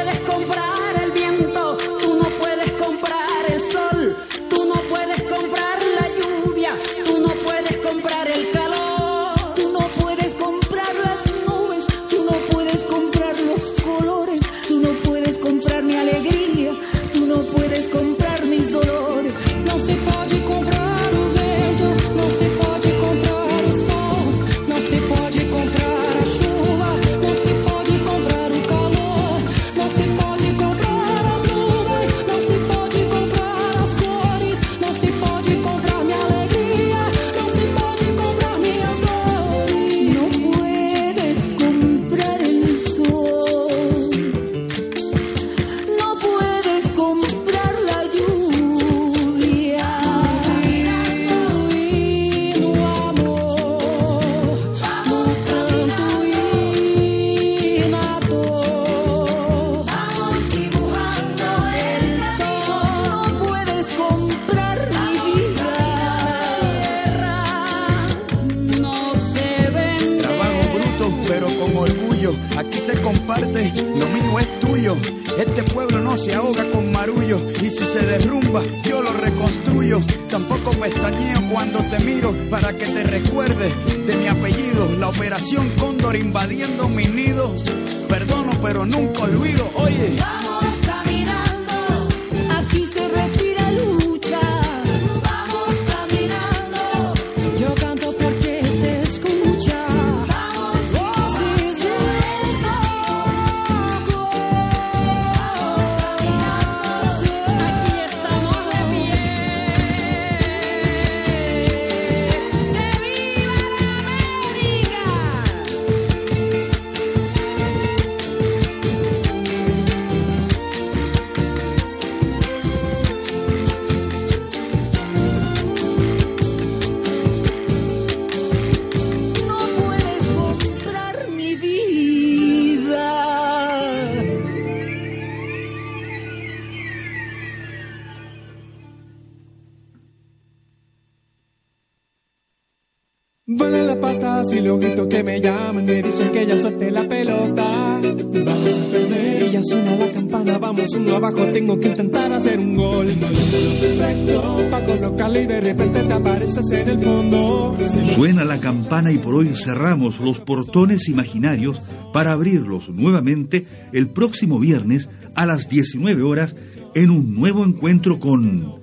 me llaman me dicen que ya suelte la pelota. Vamos a perder y ya suena la campana, vamos uno abajo, tengo que intentar hacer un gol. Perfecto, pa' colocarle y de repente te apareces en el fondo. Suena la campana y por hoy cerramos los portones imaginarios para abrirlos nuevamente el próximo viernes a las 19 horas en un nuevo encuentro con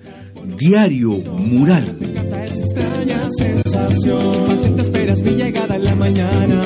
Diario Mural. Esperas mi llegada en la mañana